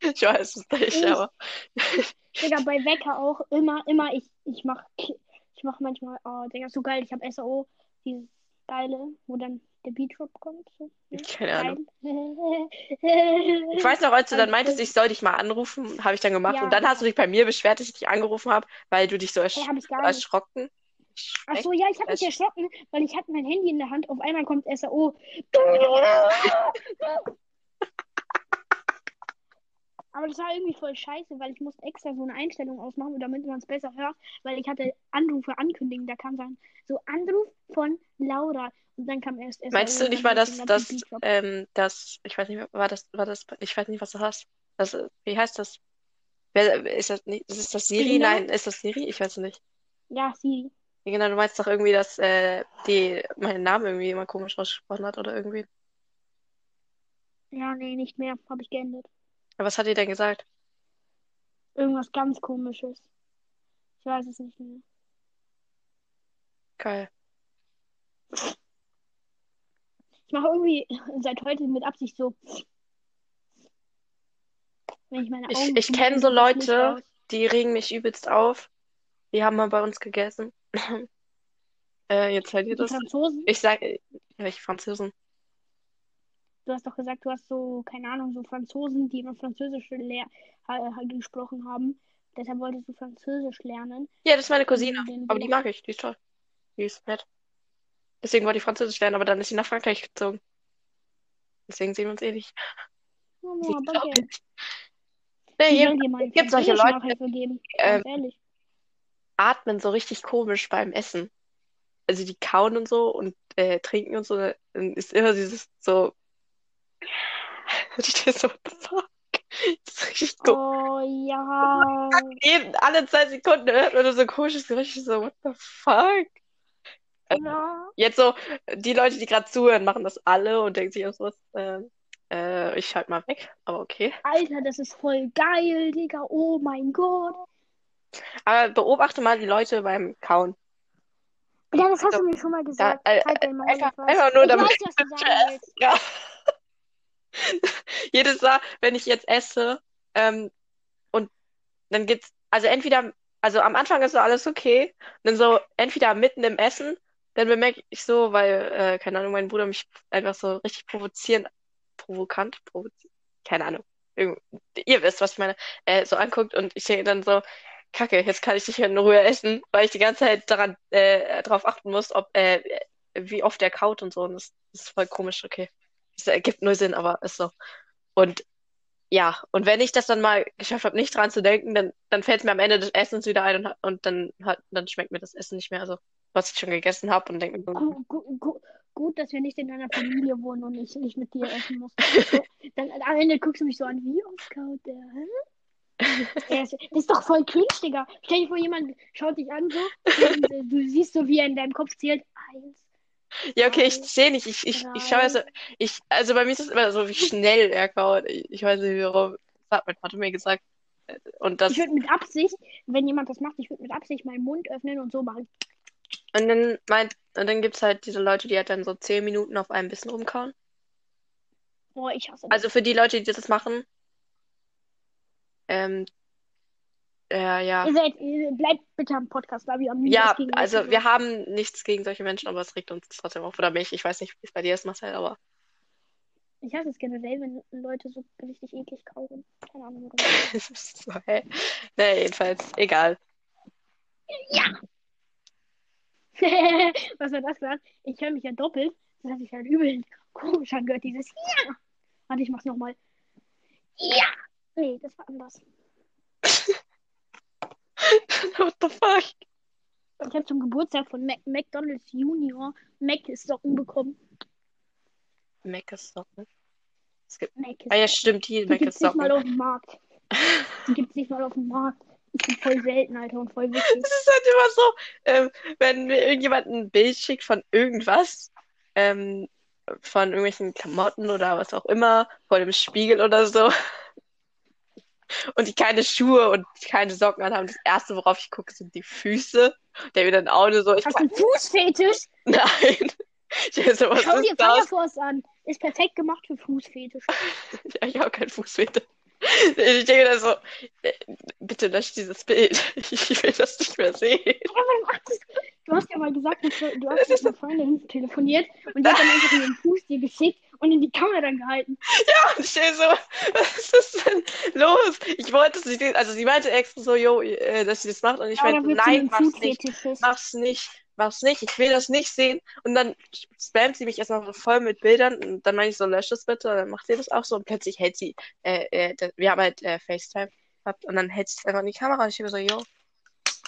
[laughs] Ich weiß es nicht, Ich- aber [laughs] Digga, bei Wecker auch immer, immer, ich, ich mach, ich mach manchmal, oh, Digga, so geil, ich habe SAO, dieses geile, wo dann der Beat Drop kommt. So. [laughs] keine Ahnung. Ich weiß noch, als du dann meintest, ich soll dich mal anrufen, habe ich dann gemacht. Ja. Und dann hast du dich bei mir beschwert, dass ich dich angerufen habe, weil du dich so ersch Hey, hab ich gar nicht. erschrocken. Ach so, ja, ich habe mich Ersch- erschrocken, weil ich hatte mein Handy in der Hand, auf einmal kommt SAO. Aber das war irgendwie voll scheiße, weil ich musste extra so eine Einstellung ausmachen, damit man es besser hört, weil ich hatte Anrufe ankündigen, da kam dann so Anruf von Laura und dann kam erst SAO. Meinst du nicht mal, das, Drop. ähm, das, ich weiß nicht, war das, war das, ich weiß nicht, was du hast. Das, wie heißt das? Wer, ist das nicht, ist das Siri? Selina? Nein, ist das Siri? Ich weiß es nicht. Ja, Siri. Ja, Genau, du meinst doch irgendwie, dass äh, die meinen Namen irgendwie immer komisch ausgesprochen hat oder irgendwie. Ja, nee, nicht mehr. Habe ich geändert. Aber was hat die denn gesagt? Irgendwas ganz komisches. Ich weiß es nicht mehr. Geil. Ich mache irgendwie seit heute mit Absicht so. Wenn ich meine Ich, Augen ich zumache, kenne so Leute, die regen mich übelst auf. Die haben mal bei uns gegessen. [laughs] äh, jetzt hört ihr Die das? Franzosen? Ich sag, äh, welche Franzosen? Du hast doch gesagt, du hast so, keine Ahnung, so Franzosen, die immer Französisch lehr ha- gesprochen haben. Deshalb wolltest du Französisch lernen. Ja, das ist meine Cousine. Aber die mag ich, die ist toll. Die ist nett. Deswegen wollte ich Französisch lernen, aber dann ist sie nach Frankreich gezogen. Deswegen sehen wir uns eh nicht. Oh, no, aber [laughs] okay. Nee, gibt solche Leute, geben? ähm, atmen so richtig komisch beim Essen. Also die kauen und so und äh, trinken und so. Dann ist immer dieses so. Ich stehe so, what the fuck? Das ist richtig komisch. Oh ja. Jeden, alle zwei Sekunden hört man so ein komisches Geräusch. So, what the fuck? ja. Jetzt so, die Leute, die gerade zuhören, machen das alle und denken sich auch so, äh, äh, ich schalte mal weg, aber okay. Alter, das ist voll geil, Digga. Oh mein Gott. Aber beobachte mal die Leute beim Kauen. Ja, das hast So, du mir schon mal Da, gesagt. äh, Halt dein Maul, einfach, einfach nur Ich damit. weiß, was du [laughs] sagen willst. Ja. [laughs] Jedes Mal, wenn ich jetzt esse, ähm, und dann geht's, also entweder, also am Anfang ist so alles okay, und dann so entweder mitten im Essen, dann bemerke ich so, weil, äh, keine Ahnung, mein Bruder mich einfach so richtig provozieren, provokant, provozieren, keine Ahnung, Irgend- ihr wisst, was ich meine, äh, so anguckt und ich denke dann so, Kacke, jetzt kann ich nicht mehr in Ruhe essen, weil ich die ganze Zeit daran, äh, darauf achten muss, ob, äh, wie oft der kaut und so, und das, das ist voll komisch, okay. Das ergibt null Sinn, aber ist so. Und ja, und wenn ich das dann mal geschafft habe, nicht dran zu denken, dann, dann fällt es mir am Ende des Essens wieder ein und, und dann, hat, dann schmeckt mir das Essen nicht mehr, also was ich schon gegessen habe und denke mir so, gut, dass wir nicht in einer Familie wohnen und ich nicht mit dir essen muss. [laughs] Dann am Ende guckst du mich so an, wie oft kaut der? Hä? Er ist- Das ist doch voll cringe, Digga. Stell dir vor, jemand schaut dich an so und äh, du siehst so, wie er in deinem Kopf zählt. Eins. Ja, okay, ich sehe nicht, ich, ich, ich schaue also, ich, also bei mir ist es immer so, wie schnell er kaut. Ich, ich weiß nicht warum. Das hat mein Vater mir gesagt. Und das, Ich würde mit Absicht, wenn jemand das macht, ich würde mit Absicht meinen Mund öffnen und so machen. und dann meint, und dann gibt's halt diese Leute, die halt dann so zehn Minuten auf einem Bissen rumkauen. Oh, ich hasse das. Also für die Leute, die das machen, ähm, äh, ja. Ihr seid, ihr bleibt bitte am Podcast, weil wir haben Ja, also wir haben nichts gegen solche Menschen, aber es regt uns trotzdem auf. Oder mich. Ich weiß nicht, wie es bei dir ist, Marcel, aber Ich hasse es generell, wenn Leute so richtig eklig kauen. Keine Ahnung warum. [laughs] es ist so, hä? Naja, jedenfalls, egal. [laughs] Was war das gerade? Ich höre mich ja doppelt. Das hat sich halt übel komisch angehört, dieses Ja. Warte, ich mach's nochmal. Ja. Nee, das war anders. [laughs] What the fuck? Ich habe zum Geburtstag von Mac McDonald's Junior Mac-Socken bekommen. Meckes Socken. Es gibt. Mac Ah ja, stimmt, die Die gibt's nicht mal Socken. auf dem Markt. Die gibt's nicht mal auf dem Markt. Ich bin voll selten, Alter, und voll [laughs] wichtig. Es ist halt immer so, ähm, wenn mir irgendjemand ein Bild schickt von irgendwas, ähm, von irgendwelchen Klamotten oder was auch immer, vor dem Spiegel oder so, und die keine Schuhe und keine Socken anhaben, das erste, worauf ich gucke, sind die Füße. Der dann auch nur so, ich Hast du einen Fußfetisch? [laughs] Nein. Ich so, was Schau dir ist das? Fire Force an. Ist perfekt gemacht für Fußfetisch. [laughs] Ja, ich habe keinen Fußfetisch. Ich denke da so, äh, bitte lösch dieses Bild. [laughs] Ich will das nicht mehr sehen. Du hast ja mal gesagt, du, hast mit einer Freundin telefoniert und die hat dann einfach ihren Fuß dir geschickt und in die Kamera gehalten. Und ich denke so, [laughs] was ist denn los? Ich wollte sehen. Also sie meinte extra so, jo, äh, dass sie das macht. Und ich Ja, meinte, nein, mach's nicht. Mach's nicht. Mach's nicht. Ich will das nicht sehen. Und dann spammt sie mich erstmal so voll mit Bildern. Und dann meine ich so, lösch das bitte. Und dann macht sie das auch so. Und plötzlich hält sie, äh, äh, wir haben halt äh, FaceTime gehabt. Und dann hält sie es einfach in die Kamera. Und ich denke so, jo,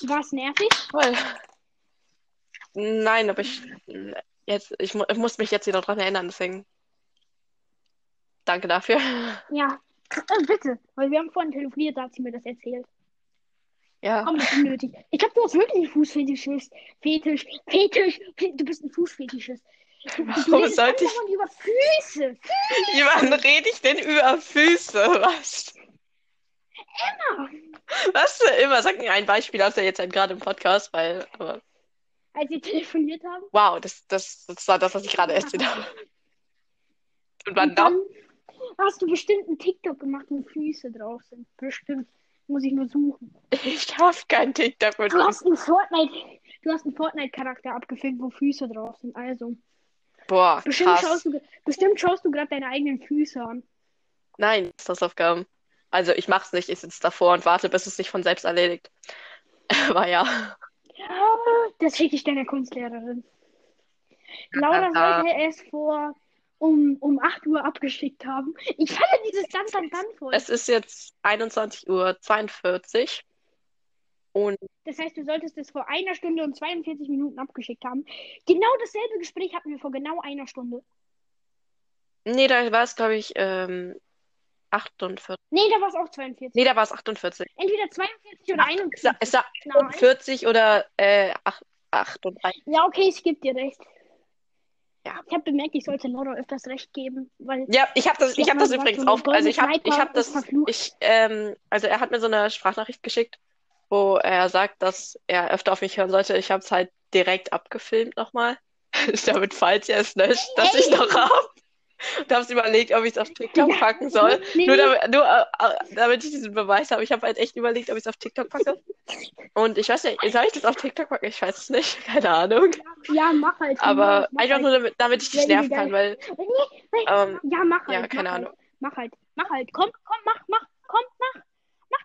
War es nervig? toll. Nein, aber ich, jetzt, ich, mu ich muss mich jetzt wieder dran erinnern. Deswegen, danke dafür. Ja. Äh, bitte, weil wir haben vorhin telefoniert, da hat sie mir das erzählt. Ja. Komm, das ist unnötig. Ich glaube, du hast wirklich einen Fußfetischist. Fetisch, Fetisch, Fe- du bist ein Fußfetischist. Du, du Warum redest sollte ich- über Füße. Wie wann rede ich denn über Füße? Was? Immer. Was immer? Sag mir ein Beispiel aus der jetzt halt gerade im Podcast, weil, aber, Als wir telefoniert haben. wow, das, das, das war das, was ich gerade erzählt habe. Und wann Und noch? dann hast du bestimmt einen TikTok gemacht, wo Füße drauf sind. Bestimmt. Muss ich nur suchen. Ich habe kein TikTok mit Du hast einen Fortnite, du hast einen Fortnite-Charakter abgefilmt, wo Füße drauf sind. Also, Boah, bestimmt krass. schaust du, bestimmt schaust du gerade deine eigenen Füße an. Nein, das ist Hausaufgaben. Also ich mach's nicht, ich sitze davor und warte, bis es sich von selbst erledigt. [laughs] Aber ja. Ja, das schicke ich deiner Kunstlehrerin. Laura sollte es vor um, um 8 Uhr abgeschickt haben. Ich falle dieses dann dann dann voll. Es ist jetzt 21.42 Uhr und Das heißt, du solltest es vor einer Stunde und 42 Minuten abgeschickt haben. Genau dasselbe Gespräch hatten wir vor genau einer Stunde. nee, da war es, glaube ich, ähm, 48. Nee, da war es auch 42. Nee, da war es 48. Entweder 42 oder Es 41. war, es Nein. 40 oder äh, 8, 38. Ja, okay, ich gebe dir recht. Ja. Ich habe bemerkt, ich sollte Laura öfters recht geben, weil Ja, ich habe das, Sie ich habe das übrigens auf, also ich habe, ich habe das, ich, ähm, also er hat mir so eine Sprachnachricht geschickt, wo er sagt, dass er öfter auf mich hören sollte. Ich habe es halt direkt abgefilmt nochmal, damit, falls er es löscht, dass ich noch habe. [laughs] Und habe überlegt, ob ich es auf TikTok Ja. packen soll. [laughs] Nee, Nur, damit, nur äh, äh, damit ich diesen Beweis habe. Ich habe halt echt überlegt, ob ich es auf TikTok packe. Und ich weiß nicht, soll ich das auf TikTok packen? Ich weiß es nicht, [laughs] keine Ahnung. Ja, mach halt. Aber mach einfach halt. nur, damit, damit ich dich nerven kann, weil Nee, nee. ähm, Ja, mach halt. ja, keine mach Ahnung. Halt. Mach halt. Mach halt. Komm, komm, mach, mach, komm, mach.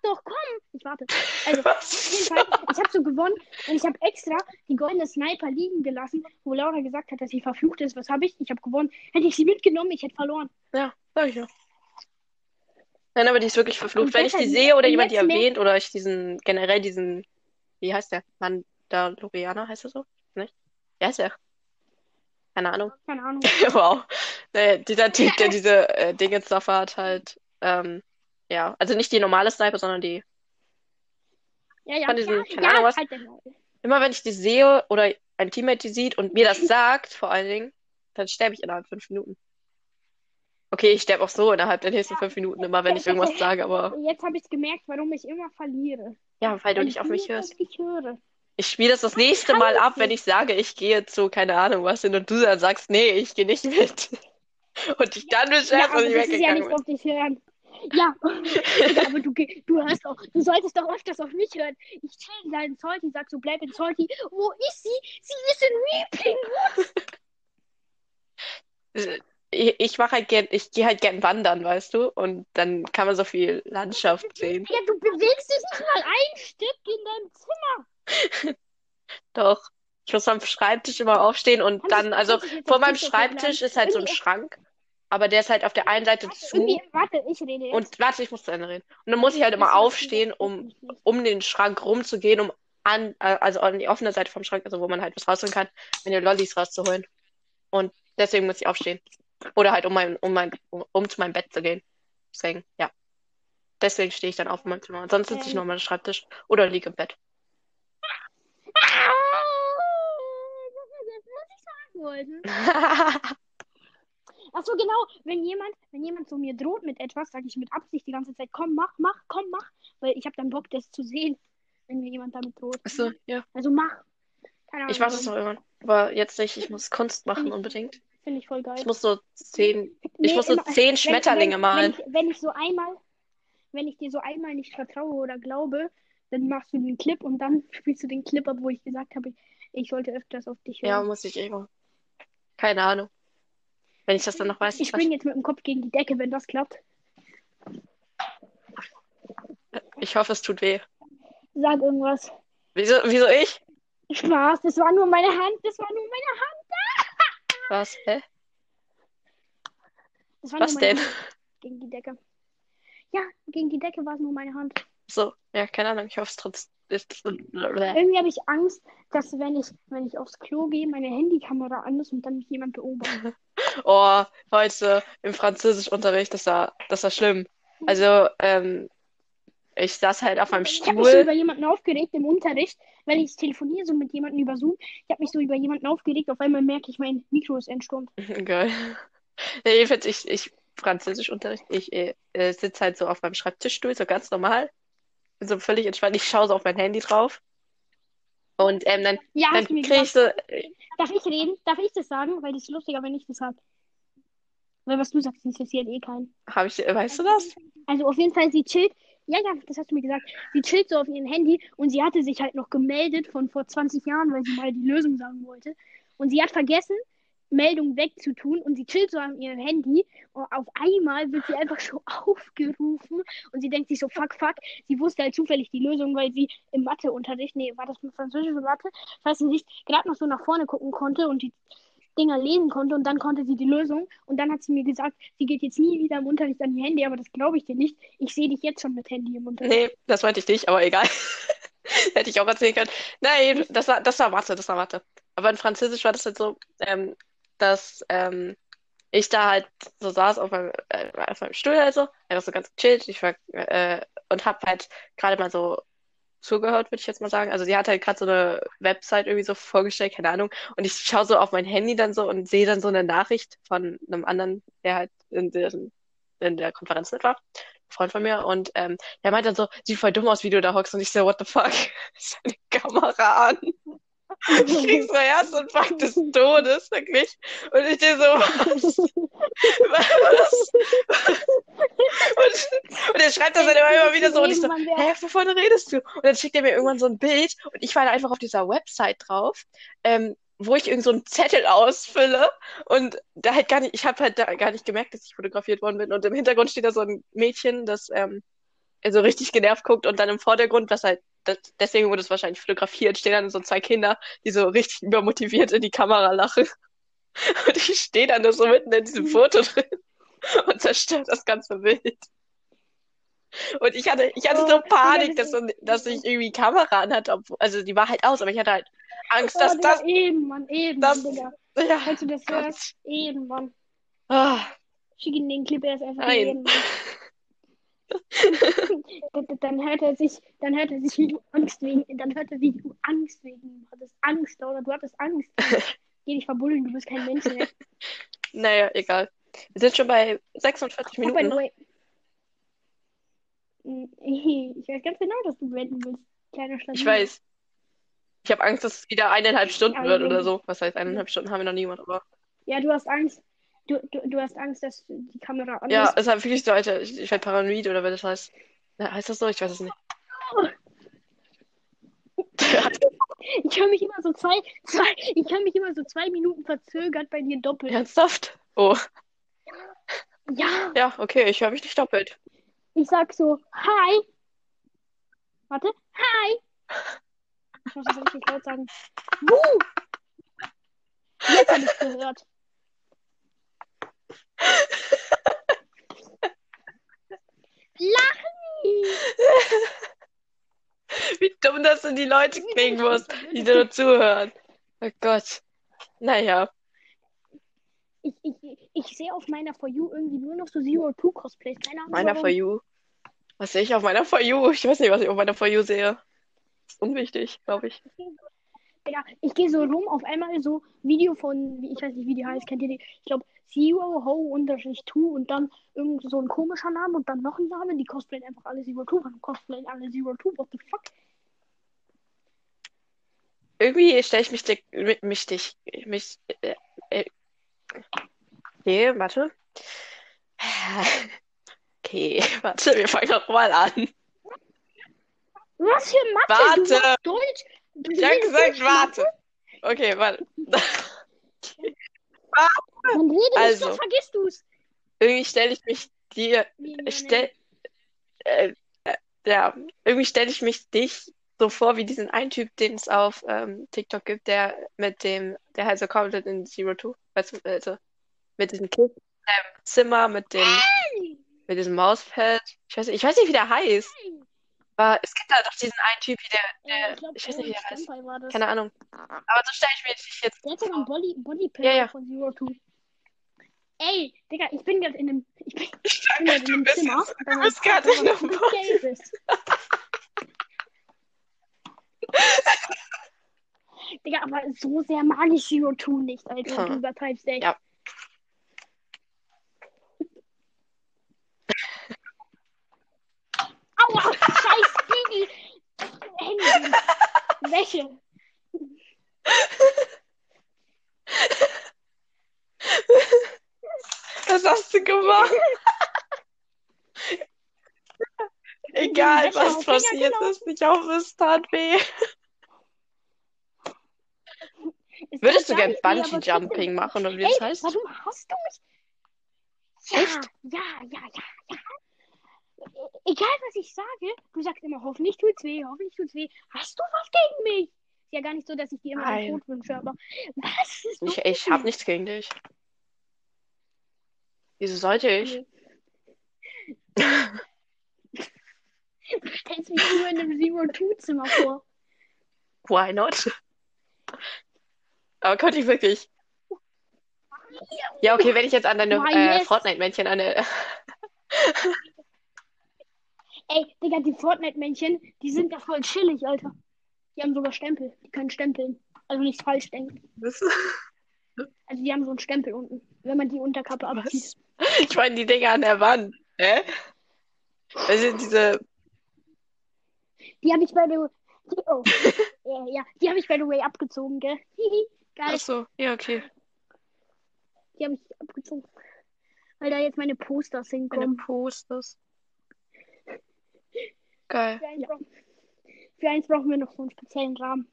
Doch, komm. Ich warte. Also, [laughs] auf jeden Fall, ich habe so gewonnen und ich habe extra die goldene Sniper liegen gelassen, wo Laura gesagt hat, dass sie verflucht ist. Was habe ich? Ich habe gewonnen. Hätte ich sie mitgenommen, ich hätte verloren. Ja, sag ich ja. Nein, aber die ist wirklich verflucht. Und Wenn ich die sehe oder jemand die erwähnt oder ich diesen, generell diesen, wie heißt der? Mandalorianer heißt er so? Nicht? Wie heißt der? Keine Ahnung. Keine Ahnung. [laughs] Wow. Naja, dieser Typ, der diese äh, Dinge hat, halt, ähm, ja, also nicht die normale Sniper, sondern die. Ja, ja, Von diesem- ja, keine ja, Ahnung was. halt. Immer wenn ich die sehe oder ein Teammate die sieht und mir das sagt, vor allen Dingen, dann sterbe ich innerhalb fünf Minuten. Okay, ich sterbe auch so innerhalb der nächsten fünf Minuten immer, wenn ich irgendwas [laughs] sage, aber Jetzt habe ich gemerkt, warum ich immer verliere. ja, weil du nicht auf mich hörst. mich höre. Ich spiele das das nächste kann Mal ab, wenn nicht. ich sage, ich gehe zu, keine Ahnung was hin und du dann sagst, nee, ich gehe nicht mit. [laughs] Und ich dann Ja, beschwerst aber und ich das ist ja weggegangen nicht bin. auf dich hören. Ja, aber du, du hörst auch, du solltest doch öfters auf mich hören. Ich chill da in Salty, sag so, bleib in Salty. Wo ist sie? Sie ist in Weeping. Ich, ich mache halt gern, ich gehe halt gern wandern, weißt du? Und dann kann man so viel Landschaft sehen. Ja, du bewegst dich nicht mal ein Stück in deinem Zimmer. [laughs] Doch. Ich muss am Schreibtisch immer aufstehen und ich- dann, also vor meinem Schreibtisch ist halt so ein Schrank, aber der ist halt auf der einen Seite zu. Irgendwie, warte, ich rede jetzt. Und warte, ich muss zu Ende reden. Und dann muss ich halt immer aufstehen, um um den Schrank rumzugehen, um an, äh, also an die offene Seite vom Schrank, also wo man halt was rausholen kann, meine Lollis rauszuholen. Und deswegen muss ich aufstehen. Oder halt um mein, um mein, um, um zu meinem Bett zu gehen. Deswegen, ja. Deswegen stehe ich dann auf in meinem Zimmer. Sonst sitze ich Ähm. noch an meinem Schreibtisch oder liege im Bett. Ah, das, was ich sagen wollte. Ach so, genau. Wenn jemand, wenn jemand so mir droht mit etwas, sage ich mit Absicht die ganze Zeit, komm, mach, mach, komm, mach. Weil ich habe dann Bock, das zu sehen, wenn mir jemand damit droht. Achso, ja. Also mach. Keine Ahnung. Ich mache das noch irgendwann. Aber jetzt nicht. Ich muss Kunst machen unbedingt. Finde ich voll geil. Ich muss so zehn, ich Nee, muss so immer- zehn wenn, Schmetterlinge wenn, malen. Wenn ich, wenn ich so einmal, wenn ich dir so einmal nicht vertraue oder glaube, dann machst du den Clip und dann spielst du den Clip ab, wo ich gesagt habe, ich sollte öfters auf dich Ja, hören. muss ich machen. Keine Ahnung. Wenn ich das dann noch weiß. ich springe jetzt mit dem Kopf gegen die Decke, wenn das klappt. Ich hoffe, es tut weh. Sag irgendwas. Wieso, wieso ich? Spaß, das war nur meine Hand, das war nur meine Hand. [laughs] Was? Hä? Das war Was denn? Hand gegen die Decke. Ja, gegen die Decke war es nur meine Hand. So, ja, keine Ahnung. Ich hoffe es trotzdem. Irgendwie habe ich Angst, dass wenn ich, wenn ich aufs Klo gehe, meine Handykamera an ist und dann mich jemand beobachtet. [laughs] Oh, heute im Französischunterricht, das war, das war schlimm. Also, ähm, ich saß halt auf meinem Ich habe mich so Stuhl. über jemanden aufgeregt im Unterricht, wenn ich telefoniere so mit jemandem über Zoom. Ich habe mich so über jemanden aufgeregt, auf einmal merke ich, mein Mikro ist entstummt. [laughs] Geil. Ja, jedenfalls, ich, ich, Französischunterricht, ich äh, äh, sitze halt so auf meinem Schreibtischstuhl, so ganz normal. Bin so völlig entspannt. Ich schaue so auf mein Handy drauf. Und ähm, dann, Ja, dann kriege ich so, äh, Darf ich reden? Darf ich das sagen? Weil das ist lustiger, wenn ich das sage. Weil was du sagst, interessiert eh keinen. habe ich, weißt du das? Also auf jeden Fall, sie chillt. Ja, ja, das hast du mir gesagt. Sie chillt so auf ihrem Handy und sie hatte sich halt noch gemeldet von vor 20 Jahren, weil sie mal die Lösung sagen wollte. Und sie hat vergessen, Meldung wegzutun und sie chillt so an ihrem Handy und auf einmal wird sie einfach so [laughs] aufgerufen und sie denkt sich so, fuck, fuck. Sie wusste halt zufällig die Lösung, weil sie im Matheunterricht, nee, war das mit Französisch oder Mathe, ich nicht, gerade noch so nach vorne gucken konnte und die Dinger lesen konnte und dann konnte sie die Lösung und dann hat sie mir gesagt, sie geht jetzt nie wieder im Unterricht an ihr Handy, aber das glaube ich dir nicht. Ich sehe dich jetzt schon mit Handy im Unterricht. Nee, das meinte ich nicht, aber egal. [laughs] Hätte ich auch erzählen können. Nein, das war, das war Mathe, das war Mathe. Aber in Französisch war das halt so, ähm, dass ähm, ich da halt so saß auf meinem, äh, auf meinem Stuhl halt so, einfach so ganz gechillt. Ich war, äh, und hab halt gerade mal so zugehört, würde ich jetzt mal sagen. Also sie hat halt gerade so eine Website irgendwie so vorgestellt, keine Ahnung. Und ich schaue so auf mein Handy dann so und sehe dann so eine Nachricht von einem anderen, der halt in, der, in der Konferenz mit war. Freund von mir und ähm, der meint dann so, sieht voll dumm aus, wie du da hockst und ich so, what the fuck? [laughs] Seine Kamera an. Ich krieg so Herzinfarkt des Todes, wirklich. Und ich dir so, was? was? Und, und er schreibt das dann immer, immer wieder so und ich so, hä, wovon redest du? Und dann schickt er mir irgendwann so ein Bild und ich war da einfach auf dieser Website drauf, ähm, wo ich irgend so einen Zettel ausfülle und da halt gar nicht, ich habe halt da gar nicht gemerkt, dass ich fotografiert worden bin und im Hintergrund steht da so ein Mädchen, das ähm, so richtig genervt guckt und dann im Vordergrund, was halt, das, deswegen wurde es wahrscheinlich fotografiert, stehen dann so zwei Kinder, die so richtig übermotiviert in die Kamera lachen. [laughs] Und ich stehe dann da so mitten in diesem Foto drin und zerstört das ganze Bild. Und ich hatte, ich hatte so Panik, dass, dass ich irgendwie Kamera anhatte, also die war halt aus, aber ich hatte halt Angst, Oh, dass Digga, das, eben, Mann, eben, das, Digga. ja, Falls du das Gott. hörst, eben, Mann. Ah, Schick ihm den Clip erst einfach Nein. jeden, Mann. [laughs] Dann- hört er sich, dann hört er sich, wie du Angst wegen, dann hört er, wie du Angst wegen ihm hattest. Angst, oder du hattest Angst. [laughs] Geh dich verbullen, du bist kein Mensch mehr. [laughs] naja, egal. Wir sind schon bei 46 Oh, by Minuten, the ne? Mm, [laughs] Ich weiß ganz genau, dass du beenden willst, kleiner Stadt. Ich weiß. Ich habe Angst, dass es wieder eineinhalb Stunden Aber wird oder so. Was heißt eineinhalb Stunden haben wir noch niemand, aber. Ja, du hast Angst. Du, du, du hast Angst, dass die Kamera an Ja, ist. es ist halt wirklich so, Alter, ich, ich werde paranoid oder was das heißt. Ja, heißt das so? Ich weiß es nicht. [laughs] Ich höre mich immer so zwei, zwei, ich höre mich immer so zwei Minuten verzögert bei dir doppelt. Ernsthaft? Oh. Ja, Ja, okay, ich höre mich nicht doppelt. ich sag so, hi. Warte, hi. Ich muss das richtig laut sagen. Wuh. Jetzt habe ich gehört. Lachen! Wie dumm das sind die Leute klingen muss, die da zuhören. Oh Gott. Naja. Ich, ich, ich sehe auf meiner For You irgendwie nur noch so Zero Two Cosplays. Keine Ahnung. Meiner warum. For You. Was sehe ich auf meiner For You? Ich weiß nicht, was ich auf meiner For You sehe. Ist unwichtig, glaube ich. Ja, ich gehe so rum, auf einmal so Video von, ich weiß nicht, wie die heißt, kennt ihr die? Ich glaube, Zero Ho unterstrich Two und dann irgend so ein komischer Name und dann noch ein Name. Die cosplayen einfach alle Zero Two. Warum cosplayen alle Zero Two? What the fuck? Irgendwie stelle ich mich, dick- mi- mich, dich, mich, äh, äh, nee, warte. [laughs] Okay, [laughs] warte, wir fangen doch mal an. Was für Mathe? Du Warte. machst Deutsch? Ich habe gesagt, [laughs] warte. Okay, warte. [laughs] Dann rede Also. doch vergisst du's. Irgendwie stelle ich mich dir, stell, äh, äh, ja, irgendwie stelle ich mich dich so vor wie diesen einen Typ, den es auf ähm, TikTok gibt, der mit dem, der halt so komplett in Zero Two, weißt du, also mit diesem Kind im Zimmer, mit dem, nee. mit diesem Mauspad. Ich weiß, ich weiß nicht, wie der heißt. Aber es gibt da doch diesen einen Typ, wie der, Ja, der, glaub, ich weiß nicht, wie der heißt. War. Keine Ahnung. Aber so stelle ich mir dich jetzt Der hat sogar ein Body, Bodypad Ja, ja. von Zero Two. Ey, Digga, ich bin gerade in einem, ich bin, [laughs] ich bin gerade in Du einem Zimmer. du bist gerade in einem Gelbes. [laughs] Digga, aber so sehr mag ich Zero Two nicht, Alter. Du Hm. übertreibst echt. Ja. Aua, scheiß Spiegel. Hände. Wäsche. Was hast du gemacht? Egal, was passiert gelaufen. ist, nicht auf, es tat weh. Es Würdest du gern Bungee-Jumping machen oder wie das heißt? warum hast du mich? Ja, Echt? ja, ja, ja, ja. Egal, was ich sage, du sagst immer, hoffentlich tut's weh, hoffentlich tut's weh. Hast du was gegen mich? Ist ja gar nicht so, dass ich dir immer den Nein. Tod wünsche, aber was ist Ich, ich hab nichts gegen dich. Wieso sollte ich? Du stellst mich nur in einem Zero-Two-Zimmer vor. Why not? Aber konnte ich wirklich. Ja, okay, wenn ich jetzt an deine äh. Fortnite-Männchen an der. [laughs] Ey, Digga, die Fortnite-Männchen, die sind ja voll chillig, Alter. Die haben sogar Stempel. Die können stempeln. Also nicht falsch denken. Was? Also die haben so einen Stempel unten. Wenn man die Unterkappe abzieht. Was? Ich meine die Dinger an der Wand. Hä? Das sind diese. Die habe ich bei der. Die, oh. [laughs] ja, ja, die habe ich by the way abgezogen, gell? Geil. Ach so, ja, okay. Die habe ich abgezogen. Weil da jetzt meine Posters Meine hinkommen. Posters. Geil. Für eins, brauchen, für eins brauchen wir noch so einen speziellen Rahmen.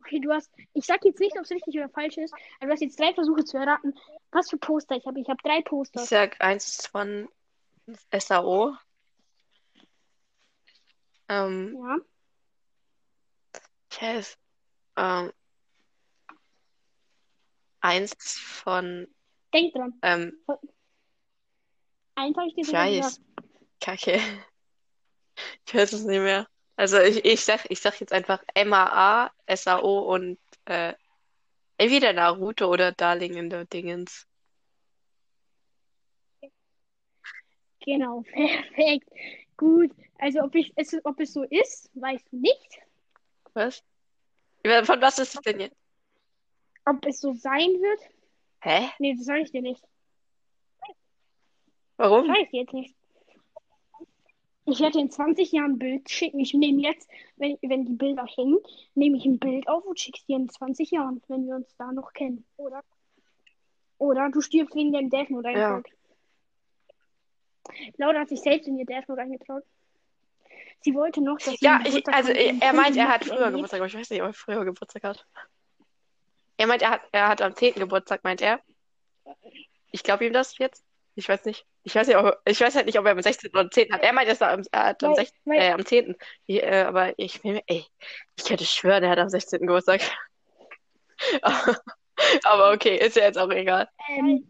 Okay, du hast. Ich sag jetzt nicht, ob es richtig oder falsch ist, aber du hast jetzt drei Versuche zu erraten, was für Poster ich habe. Ich habe drei Ich Poster. sag eins ist von SAO. Ähm, Ja. ich weiß. Ähm, eins ist von. Denk dran. Ähm, Eins habe ich dir ich sogar. Kacke. Ich weiß es nicht mehr. Also ich, ich sag, ich sag jetzt einfach MAA, SAO und äh, entweder Naruto oder Darling in the Dingens. Genau. [laughs] Perfekt. Gut. Also ob ich es, ob es so ist, weißt du nicht. Was? Von was ist es denn jetzt? Ob es so sein wird. Hä? Nee, das sage ich dir nicht. Warum? Sag ich dir jetzt nicht. Ich werde in 20 Jahren ein Bild schicken. Ich nehme jetzt, wenn, wenn die Bilder hängen, nehme ich ein Bild auf und schick's dir in 20 Jahren, wenn wir uns da noch kennen. Oder? Oder du stirbst wegen deinem Death Note Ja. Laura hat sich selbst in ihr Death Note eingetragen. Sie wollte noch, dass sie Ja, ich, also er meint, er hat früher erlebt. Geburtstag, aber ich weiß nicht, ob er früher Geburtstag hat. Er meint, er hat, er hat am 10. Geburtstag, meint er. Ich glaube ihm das jetzt. Ich weiß nicht. Ich weiß nicht, ob, ich weiß halt nicht, ob er am 16. oder am 10. hat. Er meint, er am, er hat am, Weil- 16, weil- äh, am 10. Ich, äh, aber ich ey, ich könnte schwören, er hat am 16. Geburtstag. [laughs] aber okay, ist ja jetzt auch egal. Ähm,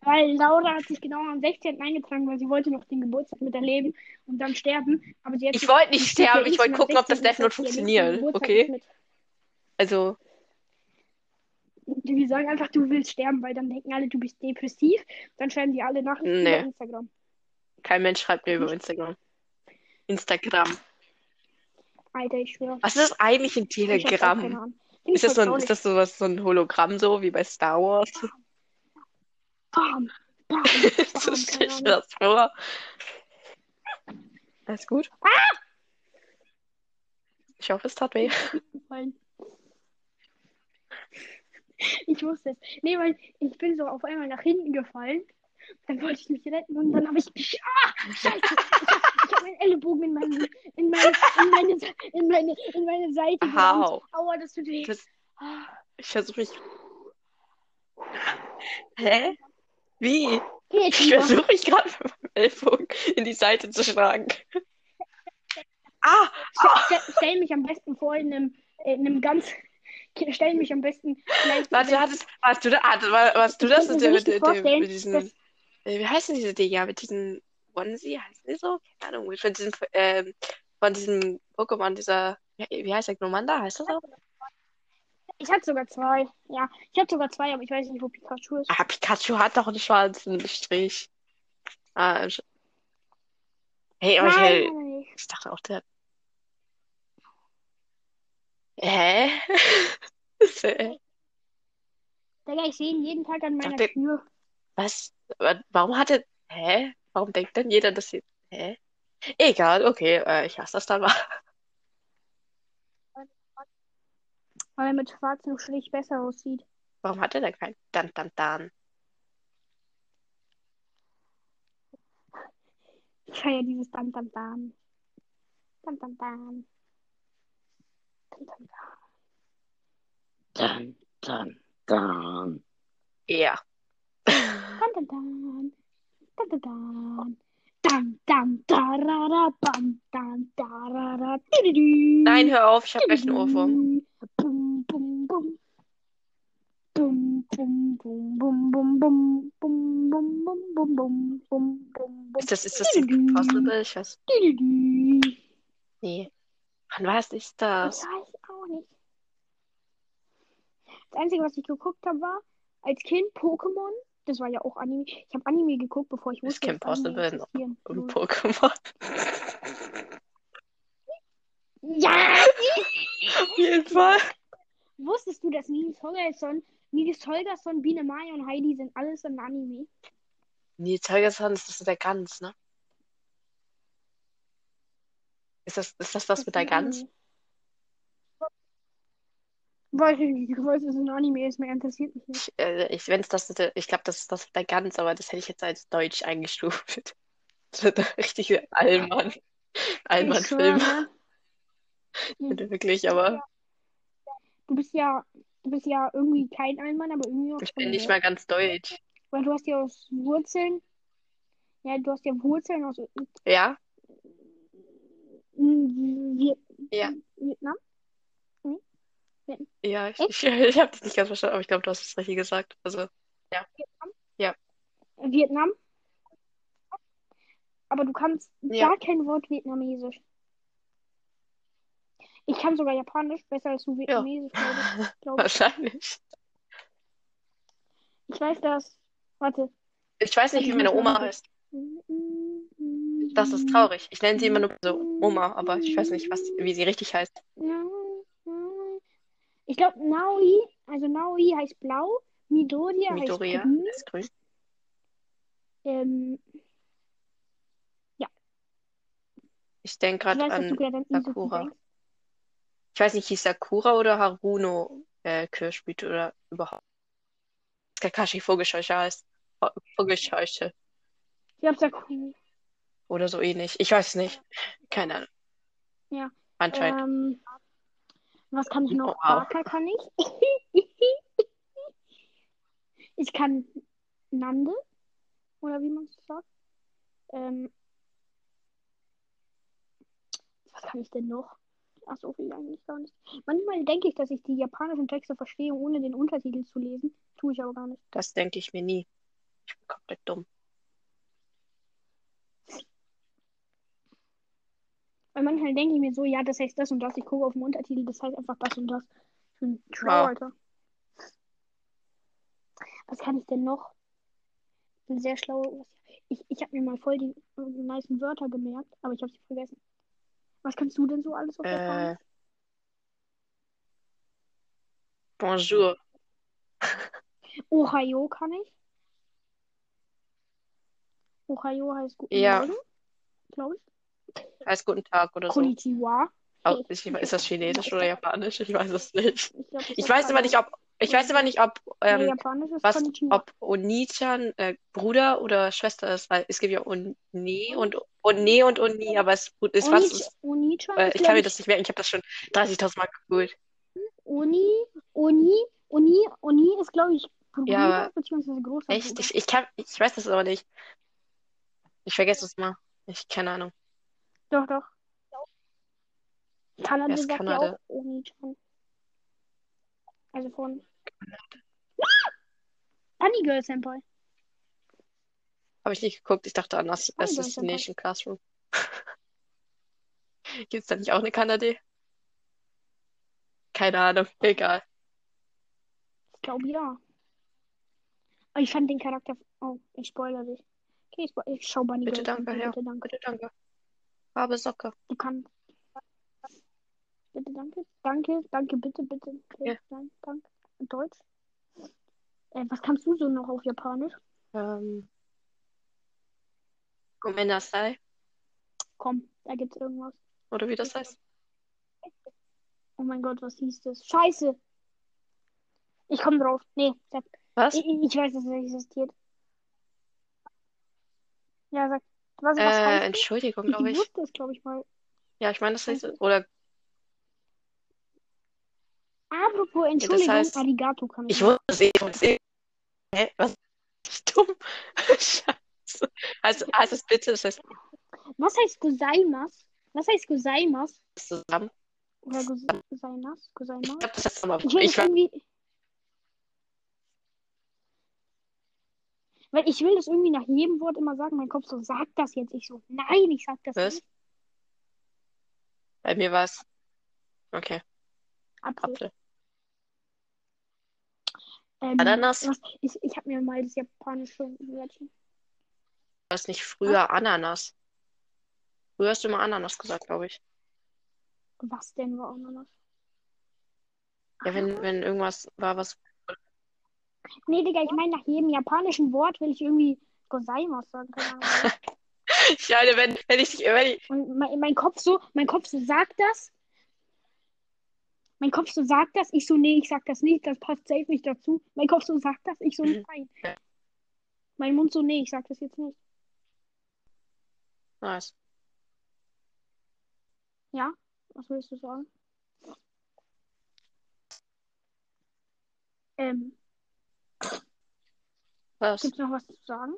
weil Laura hat sich genau am 16. eingetragen, weil sie wollte noch den Geburtstag miterleben und dann sterben. Aber sie hat Ich wollte nicht sterben, ich wollte gucken, ob das 16. Death Note funktioniert. Okay? Also, Die sagen einfach, du willst sterben, weil dann denken alle, du bist depressiv. Dann schreiben die alle Nachrichten Nee. über Instagram. kein Mensch schreibt mir über Instagram. Instagram. Alter, ich schwöre. Was ist eigentlich ein Telegramm? Ist das so ein, ist das sowas, so ein Hologramm so wie bei Star Wars? traurig. Bam, bam, so bam, stell ich mir das vor. Alles gut? Ich hoffe, es tat weh. [laughs] Ich wusste es. Nee, weil ich bin so auf einmal nach hinten gefallen. Dann wollte ich mich retten und dann habe ich. Ah, Scheiße! Ich habe hab meinen Ellenbogen in meine, in meine, in meine, in meine, in meine Seite. Au. Aua, das tut weh. Das, Ah, ich versuche mich. Hä? Wie? Geht Ich versuche mich gerade mit meinem Ellbogen in die Seite zu schlagen. Ah! Stell, stell mich am besten vor in einem, in einem ganz. Stell mich am besten. Warte, hattest, warst du da, war, warst du das mit, mit, mit diesen, dass- äh, wie heißen diese Dinger, mit diesen Onesie, heißen die so? Keine Ahnung, von diesem, ähm, von diesem Pokémon, dieser, wie heißt der, Glomanda, heißt das so? Ich hatte sogar zwei. Ja, ich hatte sogar zwei, aber ich weiß nicht, wo Pikachu ist. Ah, Pikachu hat doch einen schwarzen Strich. Ah, hey, aber ich, Nein, ich dachte auch, der. Hä? [laughs] Digga, ich sehe ihn jeden Tag an meiner Dachte- Tür. Was? Wa- Warum hat er. Hä? Warum denkt denn jeder, dass sie. Hä? Egal, okay, äh, ich lasse das dann mal. Weil er mit schwarzem Strich besser aussieht. Warum hat er denn kein Dan Dan Dan? Ich feiere dieses Dam Dam Dam. Dam Dam Dam. Dun, dun, dun. Ja. Dam Dam. Dam Dam Dam. Dam Dam Darara Bam Dam Darara. Nein, hör auf, ich habe gleich einen Ohrwurm. Bum bum bum. Bum bum bum bum bum bum bum bum bum bum bum bum bum bum. Ist das, ist das die Impossible? Ich weiß. Nee. Wann ist Ich das? weiß auch nicht. Das Einzige, was ich geguckt habe, war als Kind Pokémon. Das war ja auch Anime. Ich habe Anime geguckt, bevor ich wusste, Kim dass Anime Possible existieren. und. Pokémon. Ja! Auf jeden Fall. Wusstest du, dass Nils Holgersson, Nils Holgersson, Biene Maya und Heidi sind alles in Anime? Nils Holgersson, ist das der Gans, ne? Ist das, ist das das mit der Gans? Weiß ich nicht. Ich weiß, dass es ein Anime ist. Mir interessiert mich nicht. Ich, äh, ich, wenn's das, ich glaube, das ist das mit der Gans, aber das hätte ich jetzt als Deutsch eingestuft. [laughs] Richtige Allmann. Allmann-Film. [laughs] ne? Wirklich, aber Du bist ja, du bist ja irgendwie kein Allmann, aber irgendwie auch ich bin nicht sehr. mal ganz deutsch. Weil du hast ja aus Wurzeln, ja, du hast ja Wurzeln aus Ja? Viet Ja. Vietnam. Ja, ich, ich, [laughs] ich habe das nicht ganz verstanden, aber ich glaube, du hast es richtig gesagt. Also, Vietnam. Aber du kannst Ja. gar kein Wort Vietnamesisch. Ich kann sogar Japanisch besser als du Vietnamesisch, glaube ich. [laughs] Glaub ich. wahrscheinlich. Ich weiß das. Warte. Ich weiß nicht, wie meine Oma heißt. Das ist traurig. Ich nenne sie immer nur so Oma, aber ich weiß nicht, was, wie sie richtig heißt. Ich glaube, Naui, also Naui heißt blau, Midoriya heißt Midoriya grün. ist grün. Ähm, Ich denke gerade an, Sakura. ich weiß nicht, hieß Sakura oder Haruno äh, Kirschblüte oder überhaupt. Kakashi Vogelscheuche heißt. Vo- Vogelscheuche Ich glaube, Sakura. Oder so ähnlich. Ich weiß nicht. Keine Ahnung. Ja. Anscheinend. Ähm, was kann ich noch? Oh, wow. Baka kann ich. [laughs] ich kann Nande. Oder wie man es sagt. Ähm, was kann ich denn noch? Ach so viel eigentlich gar nicht. Manchmal denke ich, dass ich die japanischen Texte verstehe, ohne den Untertitel zu lesen. Tue ich aber gar nicht. Das denke ich mir nie. Ich bin komplett dumm. Weil manchmal denke ich mir so, ja, das heißt das und das. Ich gucke auf den Untertitel, das heißt einfach das und das. Ich bin Wow. Alter. Was kann ich denn noch? Ich bin sehr schlau. Ich, ich habe mir mal voll die äh, meisten Wörter gemerkt, aber ich habe sie vergessen. Was kannst du denn so alles auf Äh, Japanisch? bonjour. [laughs] Ohayo kann ich. Ohayo heißt guten Ja. Morgen, glaube ich. Heißt guten Tag oder so. Konnichiwa. Au- ich, ist das Chinesisch oder Japanisch? Ich weiß es nicht. Ich, glaub, Ich weiß immer nicht, ob ich weiß immer nicht, ob ähm, was, ob Oni-chan äh, Bruder oder Schwester ist, weil es gibt ja Oni und Oni und Oni, aber es ist was. Äh, ist, ich glaub kann mir das nicht merken. Ich habe das schon 30.000 Mal gegoogelt. Oni, Oni, Oni, Oni ist, glaube ich, Bruder Ja, aber- beziehungsweise großer Echt? Bruder. Ich, ich kann, ich weiß das aber nicht. Ich vergesse es mal. Ich keine Ahnung. Doch, doch. Kanada Wer ist sagt ja Kanada? auch Oni-chan. Also von. Funny Girl Senpai. Habe ich nicht geguckt. Ich dachte an Oh, Assassination Classroom. [laughs] Gibt es da nicht auch eine Kanade? Keine Ahnung. Egal. Ich glaube ja. Aber ich fand den Charakter. Oh, ich spoilere dich. Okay, ich, ich schau Bunny Bitte, Girl danke, Senpai. ja. Bitte, danke. Bitte, danke. Farbe Socke. Du kannst. Bitte, danke. Danke, danke, bitte, bitte. Okay, Ja. Nein, danke. Deutsch. Äh, was kannst du so noch auf Japanisch? Ähm. Gomenasai. Komm, da gibt's irgendwas. Oder wie das heißt. Oh mein Gott, was hieß das? Scheiße! Ich komm drauf. Nee, sag. Was? Ich, ich weiß, dass es existiert. Ja, sag. Was, was Äh, das? Entschuldigung, Ich glaube ich. es, glaube ich, mal. Ja, ich meine, das heißt. Oder Apropos Entschuldigung, heißt- Arigato kann ich. ich wusste es eben. Hä? Was? [laughs] Ich dumm. [laughs] Scheiße. Also, heißt es bitte, das heißt Was heißt Gozaimas? Was heißt Gozaimas? zusammen. Oder Gos- Gozaimas? Ich glaube, das heißt aber. Ich Ich das war, irgendwie. Weil ich will das irgendwie nach jedem Wort immer sagen. Mein Kopf so, sag das jetzt. Ich so, nein, ich sag das Was? nicht. bei mir war es. Okay, Apfel. Apfel. Ähm, Ananas? Was, ich ich habe mir mal das japanische Wörtchen. Du hast nicht früher Ananas. Früher hast du immer Ananas gesagt, glaube ich. Was denn war Ananas? Ja, wenn, wenn irgendwas war, was. Nee, Digga, ich meine, nach jedem japanischen Wort will ich irgendwie Gozaimasu sagen. Ja, [laughs] wenn, wenn ich, wenn ich. Und mein, mein Kopf so, mein Kopf so sagt das. Mein Kopf so sagt das. Ich so, nee, ich sag das nicht. Das passt safe nicht dazu. Mein Kopf so sagt das. Ich so, Mhm. nein. Mein Mund so, nee, ich sag das jetzt nicht. Nice. Ja? Was willst du sagen? Ähm, Was? gibt's noch was zu sagen?